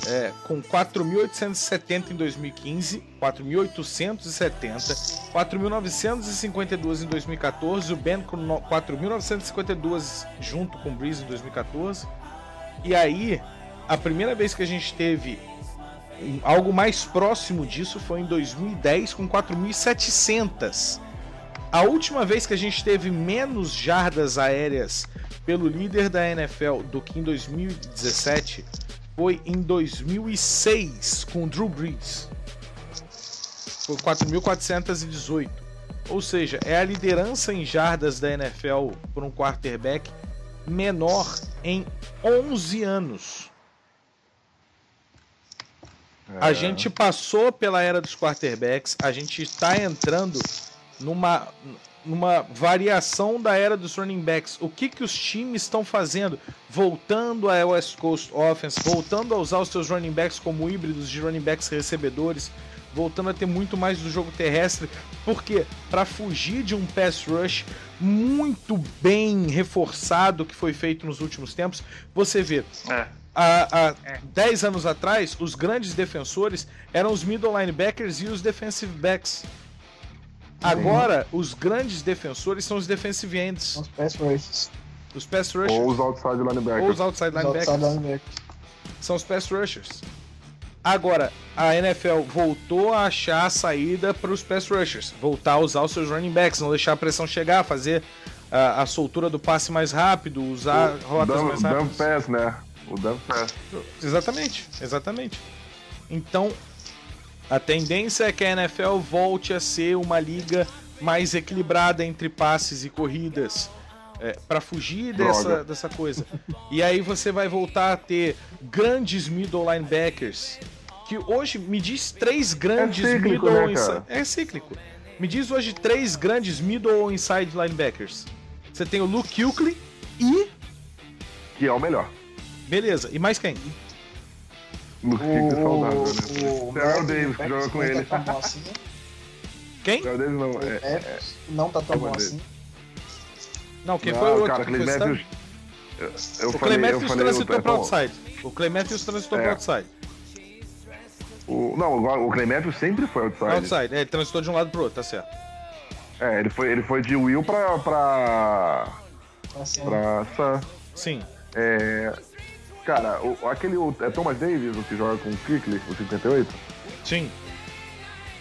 é, com 4.870 em 2015, 4.870, 4.952 em 2014, o Ben com no- 4.952 junto com o Breeze em 2014. E aí, a primeira vez que a gente teve algo mais próximo disso foi em 2010 com 4.700. A última vez que a gente teve menos jardas aéreas pelo líder da NFL do que em 2017 foi em 2006 com Drew Brees. Foi 4.418. Ou seja, é a liderança em jardas da NFL por um quarterback menor em 11 anos. A É. gente passou pela era dos quarterbacks, a gente está entrando numa, numa variação da era dos running backs. O que, que os times estão fazendo? Voltando à West Coast Offense, voltando a usar os seus running backs como híbridos de running backs recebedores, voltando a ter muito mais do jogo terrestre. Porque para fugir de um pass rush muito bem reforçado que foi feito nos últimos tempos, você vê É. há, há 10 anos atrás, os grandes defensores eram os middle linebackers e os defensive backs. Agora, os grandes defensores são os defensive ends, os pass rushes. os pass rushers, Ou os outside linebackers. ou os outside Os linebackers, outside linebackers. são os pass rushers. Agora, a NFL voltou a achar a saída para os pass rushers, voltar a usar os seus running backs, não deixar a pressão chegar, fazer a, a soltura do passe mais rápido, usar rotas dump, mais dump rápidas. pass, né? O dump pass. Exatamente, exatamente. Então, a tendência é que a NFL volte a ser uma liga mais equilibrada entre passes e corridas. para fugir dessa, dessa coisa. E aí você vai voltar a ter grandes middle linebackers. Que hoje me diz três grandes É cíclico, middle né, inside. É cíclico. Me diz hoje três grandes middle ou inside linebackers. Você tem o Luke Kuechly e. Que é o melhor. Beleza, e mais quem? É saudável, né? o Terrell Matt Davis, que joga com não ele. Tá tão bom assim, Quem? Terrell Davis não, o é, Matt não tá tão bom assim. Não, quem Não, foi o outro cara, que Clay Matthews. Eu, eu O falei, Clay eu Matthews falei, transitou é pra tão- outside. O Clay Matthews transitou É. pra outside. O, não, o, o Clay Matthews sempre foi outside. Outside, é, ele transitou de um lado pro outro, tá certo. É, ele foi, ele foi de Will pra. pra. Assim, pra Sam. Sim. É. Cara, o, aquele. O, é Thomas Davis, o que joga com o Kickley, o 58? Sim.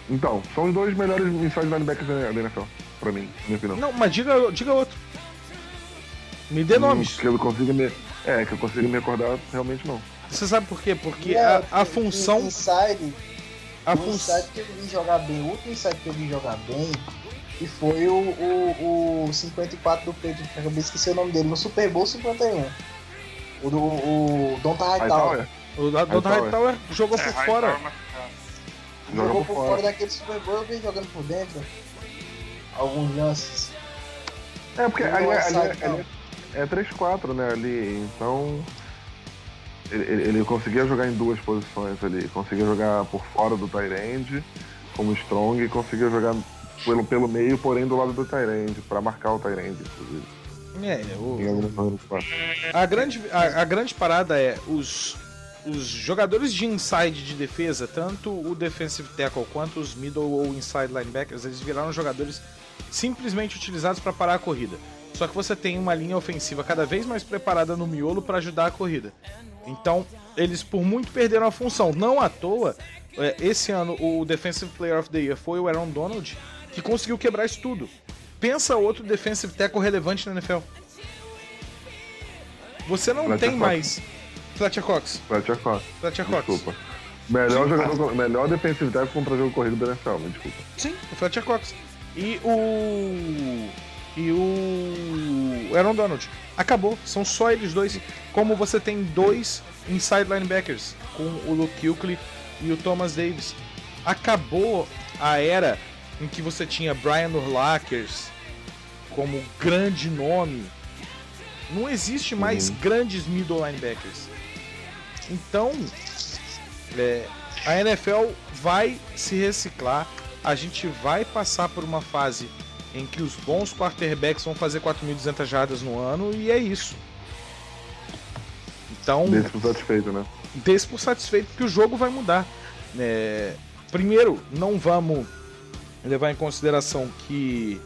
Então, são os dois melhores inside linebackers da da NFL, pra mim, na minha opinião. Não, mas diga, diga outro. Me dê nomes. Hum, Que eu consiga me. É, que eu consiga me acordar, realmente não. Você sabe por quê? Porque é, a, a função. o Inside, A o função. inside que eu vi jogar bem, o último inside que eu vi jogar bem, e foi o, o, o 54 do Pedro, que eu acabei de esquecer o nome dele, no Super Bowl 51. O do o Donta Hightower. O da- Hightower. Hightower jogou por fora. Jogou por fora. fora daquele Super Bowl, jogando por dentro. Alguns lances. É, porque ali, é ali, ali é 3-4, né? Ali, então. Ele, ele- ele conseguia jogar em duas posições ali. Conseguia jogar por fora do Tyrande, como Strong, e conseguia jogar pelo, pelo meio, porém do lado do Tyrande, pra marcar o Tyrande, inclusive. É, o-. A grande, a, a grande parada é os, os jogadores de inside de defesa, tanto o defensive tackle quanto os middle ou inside linebackers, eles viraram jogadores simplesmente utilizados para parar a corrida. Só que você tem uma linha ofensiva cada vez mais preparada no miolo para ajudar a corrida. Então, eles por muito perderam a função. Não à toa, é, esse ano o Defensive Player of the Year foi o Aaron Donald, que conseguiu quebrar isso tudo. Pensa outro defensive tackle relevante na NFL. Você não Fletcher tem Cox. mais. Fletcher Cox. Fletcher Cox. Fletcher Cox. Desculpa. Melhor jogador, melhor defensive tackle contra jogo corrido da NFL, me desculpa. Sim, o Fletcher Cox. E o. E o. Aaron Donald. Acabou. São só eles dois. Como você tem dois inside linebackers, com o Luke Kuechly e o Thomas Davis. Acabou a era em que você tinha Brian Urlachers como grande nome. Não existe mais grandes middle linebackers. Então, é, a NFL vai se reciclar. A gente vai passar por uma fase em que os bons quarterbacks vão fazer 4.200 jardas no ano e é isso. Então, Desse por satisfeito, né? desse por satisfeito que o jogo vai mudar. É, primeiro, não vamos levar em consideração que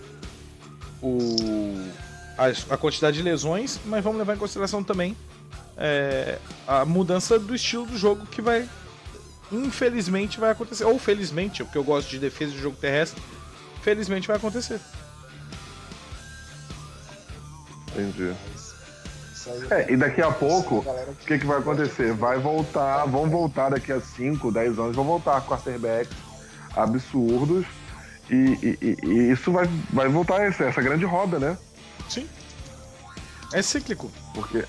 o, a, a quantidade de lesões, mas vamos levar em consideração também é, a mudança do estilo do jogo que vai, infelizmente, vai acontecer. Ou felizmente, porque eu gosto de defesa de jogo terrestre, felizmente vai acontecer. Entendi. É, e daqui a pouco, o que, que vai acontecer? Vai voltar, vão voltar daqui a 5, 10 anos, vão voltar quarterbacks absurdos. E, e- e- isso vai, vai voltar essa, essa grande roda, né? Sim. É cíclico. Porque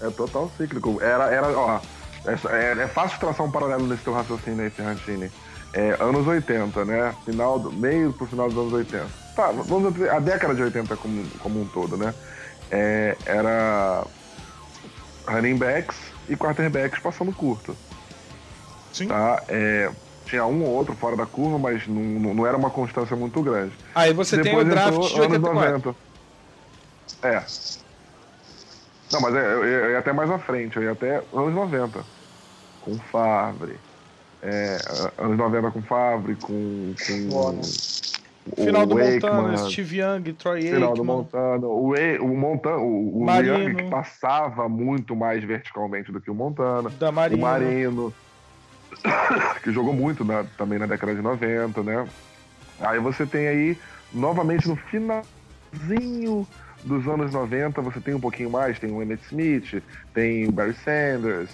é total cíclico. Era, era ó, é, é- é fácil traçar um paralelo nesse teu raciocínio aí, Ferrantini. É, anos 80, né? Final do, meio pro final dos anos 80. Tá, vamos dizer, a década de 80 como, como um todo, né? É, era running backs e quarterbacks passando curto. Sim. Tá? É, tinha um ou outro fora da curva, mas não, não- não era uma constância muito grande. Aí você tem o Depois draft de anos 84. 90. É. Não, mas é, eu, eu ia até mais à frente, eu ia até anos 90. Com Favre. É, anos 90 com Favre, com. com o Final do Wakeman, Montana, Steve Young, Troy Final do Aikman. Montana. O, Wa- o Montana, o, o. Young que passava muito mais verticalmente do que o Montana. Da Marino. O Marino, que jogou muito na- também na década de 90, né? Aí você tem aí, novamente no finalzinho dos anos 90, você tem um pouquinho mais, tem o Emmett Smith, tem o Barry Sanders.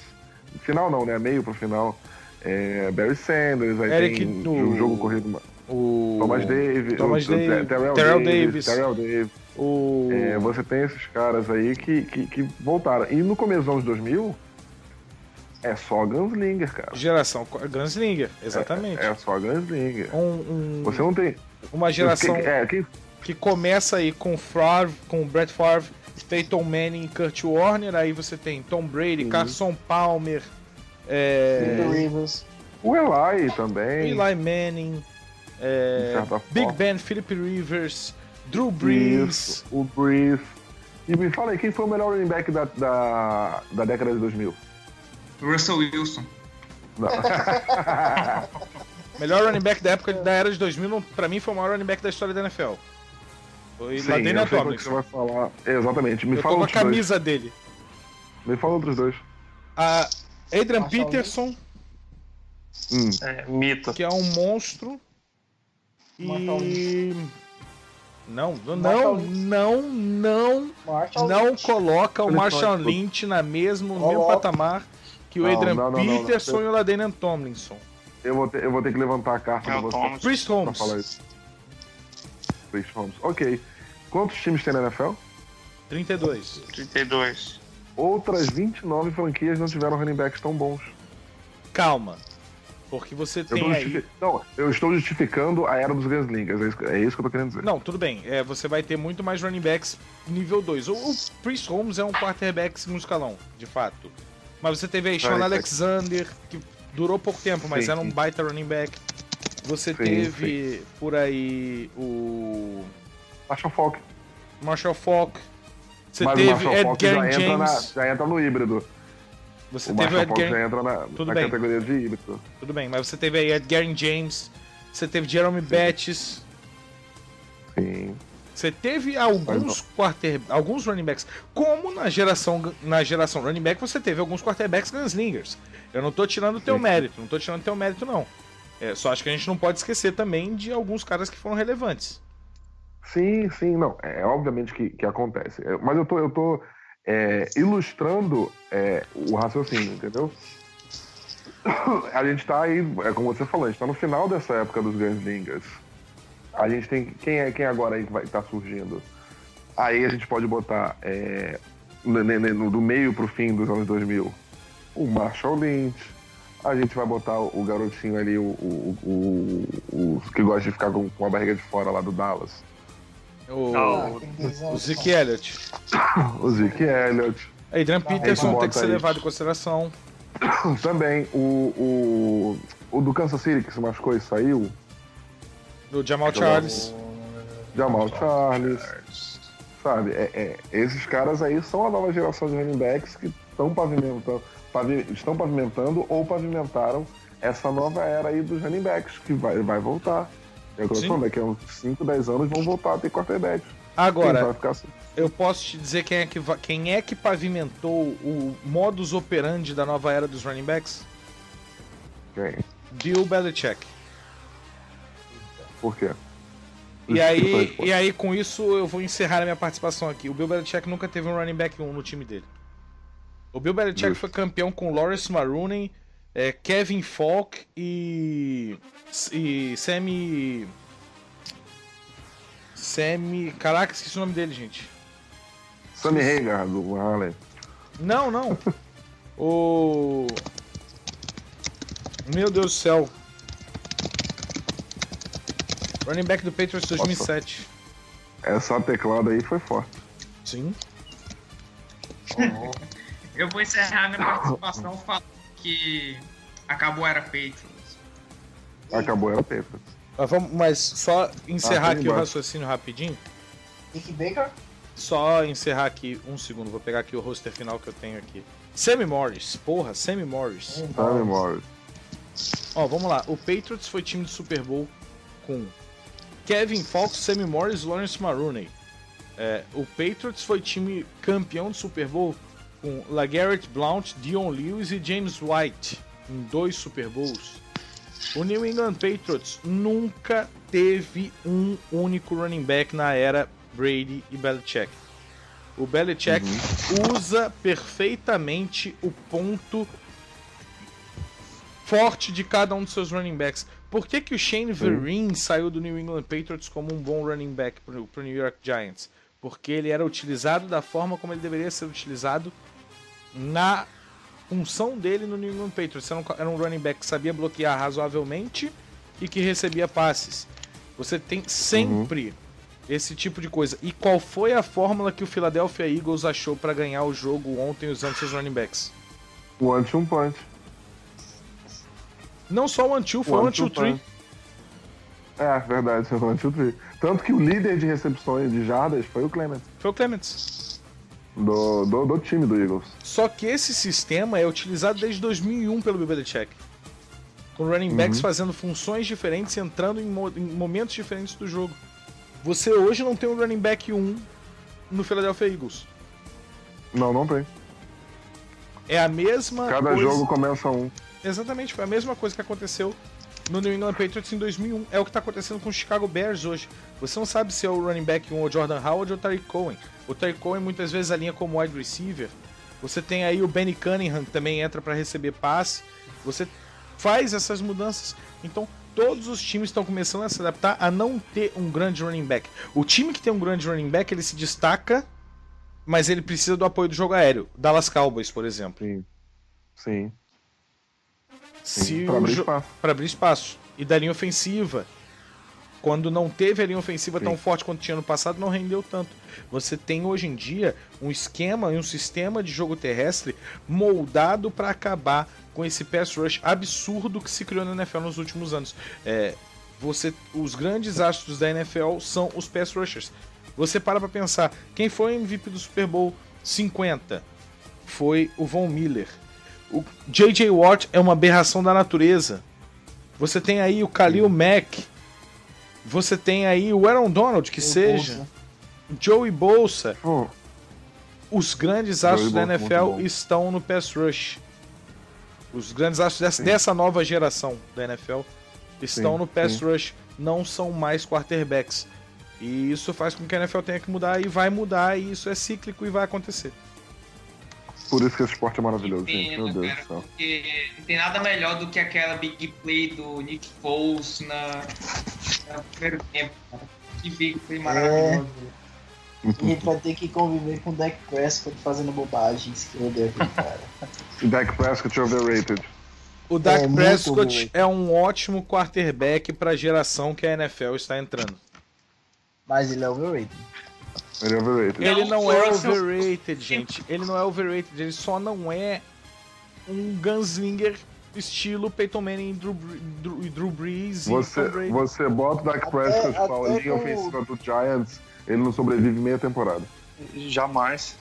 Final não, né? Meio pro final. É, Barry Sanders, aí Eric tem o jogo corrido. O Thomas Davis, Thomas o, o Davis, Terrell, Terrell Davis, Davis. Terrell Davis. O... É, você tem esses caras aí que, que, que voltaram. E no começo dos anos 2000, é só Gunslinger, cara. Geração Gunslinger, exatamente. É só Gunslinger. Um, um- Você não tem. uma geração Quem- É, quem, que começa aí com Favre, com Brett Favre, Peyton Manning, Kurt Warner, aí você tem Tom Brady, Uhum. Carson Palmer, é, Philip Rivers. o Eli também. Eli Manning, é, Big. Ben, Philip Rivers, Drew Brees, Isso, o Breeze. E me fala aí, quem foi o melhor running back da, da, da década de 2000? Russell Wilson. Não. Melhor running back da época da era de 2000, não- pra mim, foi o maior running back da história da NFL. Foi Sim, eu sei que você vai falar. Exatamente. Me Eu fala tô com a outros dois. camisa dele. Me fala outros dois. A Adrian Marshall Peterson, Hum. É, mito. que é um monstro. Marshall E. Não, não, não, não, não Lynch. coloca o Marshall Lynch na mesmo, no mesmo patamar que o Não, Adrian não, não, não, não. Peterson e o Ladanian Tomlinson. Eu, vou ter, eu vou ter que levantar a carta É o você Thomas. Pra Holmes. falar isso. Priest Holmes. Ok. Quantos times tem na NFL? 32. 32. Outras 29 franquias não tiveram running backs tão bons. Calma. Porque você Eu tem tô aí. Não, eu estou justificando a era dos Gunslingers. É isso, é isso que eu tô querendo dizer. Não, tudo bem. É, você vai ter muito mais running backs nível 2. O, o Priest Holmes é um quarterback segundo escalão, de fato. Mas você teve aí Sean Right, Alexander, que durou pouco tempo, mas Sim, era um sim. baita running back. Você Sim, teve por aí o Marshall Falk. Marshall Falk. Você Mas teve Edgar entra, na, James. já entra no híbrido. Você o teve o Marshall Falk Edgar. já entra na, Tudo na bem. categoria de híbrido. Tudo bem, mas você teve aí Edgar James. Você teve Jeremy Bettis. Sim. Você teve alguns quarter, alguns running backs, como na geração na geração running back você teve alguns quarterbacks gunslingers. Eu não tô tirando o teu mérito, não tô tirando o teu mérito não. É, só acho que a gente não pode esquecer também de alguns caras que foram relevantes. Sim, sim, não. É obviamente que, que acontece. É, Mas eu tô, eu tô é, ilustrando é, o raciocínio, entendeu? A gente tá aí, é como você falou, a gente tá no final dessa época dos Gunslingers. A gente tem. Quem é quem agora aí que vai estar surgindo? Aí a gente pode botar é, no, no- no- do meio pro fim dos anos 2000 o Marshall Lynch. A gente vai botar o, garotinho ali, o, o, o- o que gosta de ficar com, com a barriga de fora lá do Dallas. O, Ah, o Zeke Elliott. O Zeke Elliott. Adrian Peterson tem que ser levado em consideração. Também o, o, o do Kansas City que se machucou e saiu. O Jamal Charles. Jamal Charles. Sabe? É, é, esses caras aí são a nova geração de running backs que estão pavimentando, pavi- estão pavimentando ou pavimentaram essa nova era aí dos running backs, que vai, vai voltar. É eu tô falando, daqui a uns 5, 10 anos vão voltar a ter quarterbacks. Quem Agora, vai ficar assim? eu posso te dizer quem é, que, quem é que pavimentou o modus operandi da nova era dos running backs? Quem? Bill Belichick. Por quê? E aí, e aí, com isso, eu vou encerrar a minha participação aqui. O Bill Belichick nunca teve um running back 1 no time dele. O Bill Belichick Justo. foi campeão com Lawrence Maroney, é, Kevin Falk e. e Sammy. Sammy. Caraca, esqueci o nome dele, gente. Sammy Hagar do Harlem. Não, não. o. Meu Deus do céu. Running back do Patriots 2007. Essa teclada aí foi forte. Sim. Eu vou encerrar minha participação falando que acabou a era Patriots. Acabou, era Patriots. Mas, vamos, mas só encerrar Ah, aqui tudo o raciocínio rapidinho. Nick Baker? Só encerrar aqui um segundo. Vou pegar aqui o roster final que eu tenho aqui. Sammy Morris. Porra, Sammy Morris. Sammy Morris. Ó, vamos lá. O Patriots foi time do Super Bowl com Kevin Fox, Sammy Morris, Lawrence Maroney. É, o Patriots foi time campeão do Super Bowl com LaGarrette Blount, Dion Lewis e James White em dois Super Bowls. O New England Patriots nunca teve um único running back na era Brady e Belichick. O Belichick usa perfeitamente o ponto forte de cada um dos seus running backs. Por que, que o Shane Vereen saiu do New England Patriots como um bom running back pro, pro New York Giants? Porque ele era utilizado da forma como ele deveria ser utilizado na função dele no New England Patriots. Era um, era um running back que sabia bloquear razoavelmente e que recebia passes. Você tem sempre esse tipo de coisa. E qual foi a fórmula que o Philadelphia Eagles achou para ganhar o jogo ontem usando seus running backs? O anti-um punch. Não só o Until, foi o Until 3. punch. É, verdade, foi o anti-um tree. Tanto que o líder de recepções de jardas foi o Clemens. Foi o Clements. do, do, do time do Eagles. Só que esse sistema é utilizado desde 2001 pelo Belichick. Com running backs Uhum. fazendo funções diferentes, entrando em, mo- em momentos diferentes do jogo. Você hoje não tem um running back 1 no Philadelphia Eagles. Não, não tem. É a mesma Cada coisa... jogo começa um. Exatamente, foi a mesma coisa que aconteceu no New England Patriots em 2001. É o que está acontecendo com o Chicago Bears hoje. Você não sabe se é o running back 1 ou Jordan Howard ou Tariq Cohen. O Tariq Cohen muitas vezes alinha como wide receiver. Você tem aí o Benny Cunningham que também entra para receber passe. Você faz essas mudanças. Então todos os times estão começando a se adaptar a não ter um grande running back. O time que tem um grande running back ele se destaca, mas ele precisa do apoio do jogo aéreo. Dallas Cowboys, por exemplo. Sim. Sim. O abrir espaço. abrir espaço. E da linha ofensiva. Quando não teve a linha ofensiva tão forte quanto tinha no passado, não rendeu tanto. Você tem hoje em dia um esquema e um sistema de jogo terrestre moldado para acabar com esse pass rush absurdo que se criou na NFL nos últimos anos. É, você, os grandes astros da NFL são os pass rushers. Você para pra pensar, quem foi o MVP do Super Bowl 50? Foi o Von Miller. O J.J. Watt é uma aberração da natureza. Você tem aí o Khalil Mack. Você tem aí o Aaron Donald, que Joey seja. Bosa. Joey Bolsa. Pô, Os grandes Joey astros da NFL estão no pass rush. Os grandes astros dessa, dessa nova geração da NFL estão Sim, no pass sim. rush, não são mais quarterbacks. E isso faz com que a NFL tenha que mudar e vai mudar, e isso é cíclico e vai acontecer. Por isso que esse esporte é maravilhoso, Que gente. Meu pena, Deus cara, do céu. Porque não tem nada melhor do que aquela big play do Nick Foles na, no primeiro tempo, cara. Que big play maravilhoso. E a gente vai ter que conviver com o Dak Prescott fazendo bobagens que eu odeio aquele cara. Dak Prescott overrated. O Dak É, Prescott é um ótimo quarterback para a geração que a NFL está entrando. Mas ele é overrated. Ele é overrated. Ele não é Russell- overrated, gente. Ele não é overrated, ele só não é um gunslinger estilo Peyton Manning, Drew, Bre- Drew, Drew Brees e Você, Brady. você bota o Dak Prescott pra linha ofensiva do Giants, ele não sobrevive meia temporada. Jamais.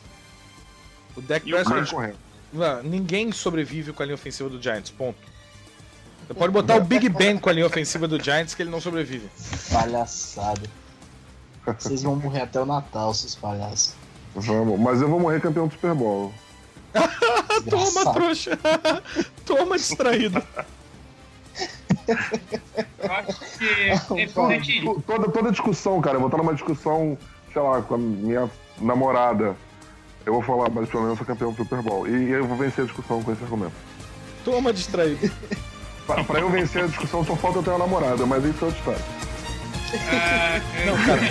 O Dak E Prescott, não, ninguém sobrevive com a linha ofensiva do Giants, ponto. Você pode botar o Big Ben com a linha ofensiva do Giants que ele não sobrevive. Palhaçada. Vocês vão morrer até o Natal, seus palhaços. Vamos, mas eu vou morrer campeão do Super Bowl. Toma, trouxa! Toma, distraído! Eu acho que é importante. Toda, toda discussão, cara, eu vou estar numa discussão, sei lá, com a minha namorada. Eu vou falar, mas pelo menos eu sou campeão do Super Bowl. E eu vou vencer a discussão com esse argumento. Toma, distraído! Pra, pra eu vencer a discussão só falta eu ter uma namorada, mas isso é história. Ah, Não, cara,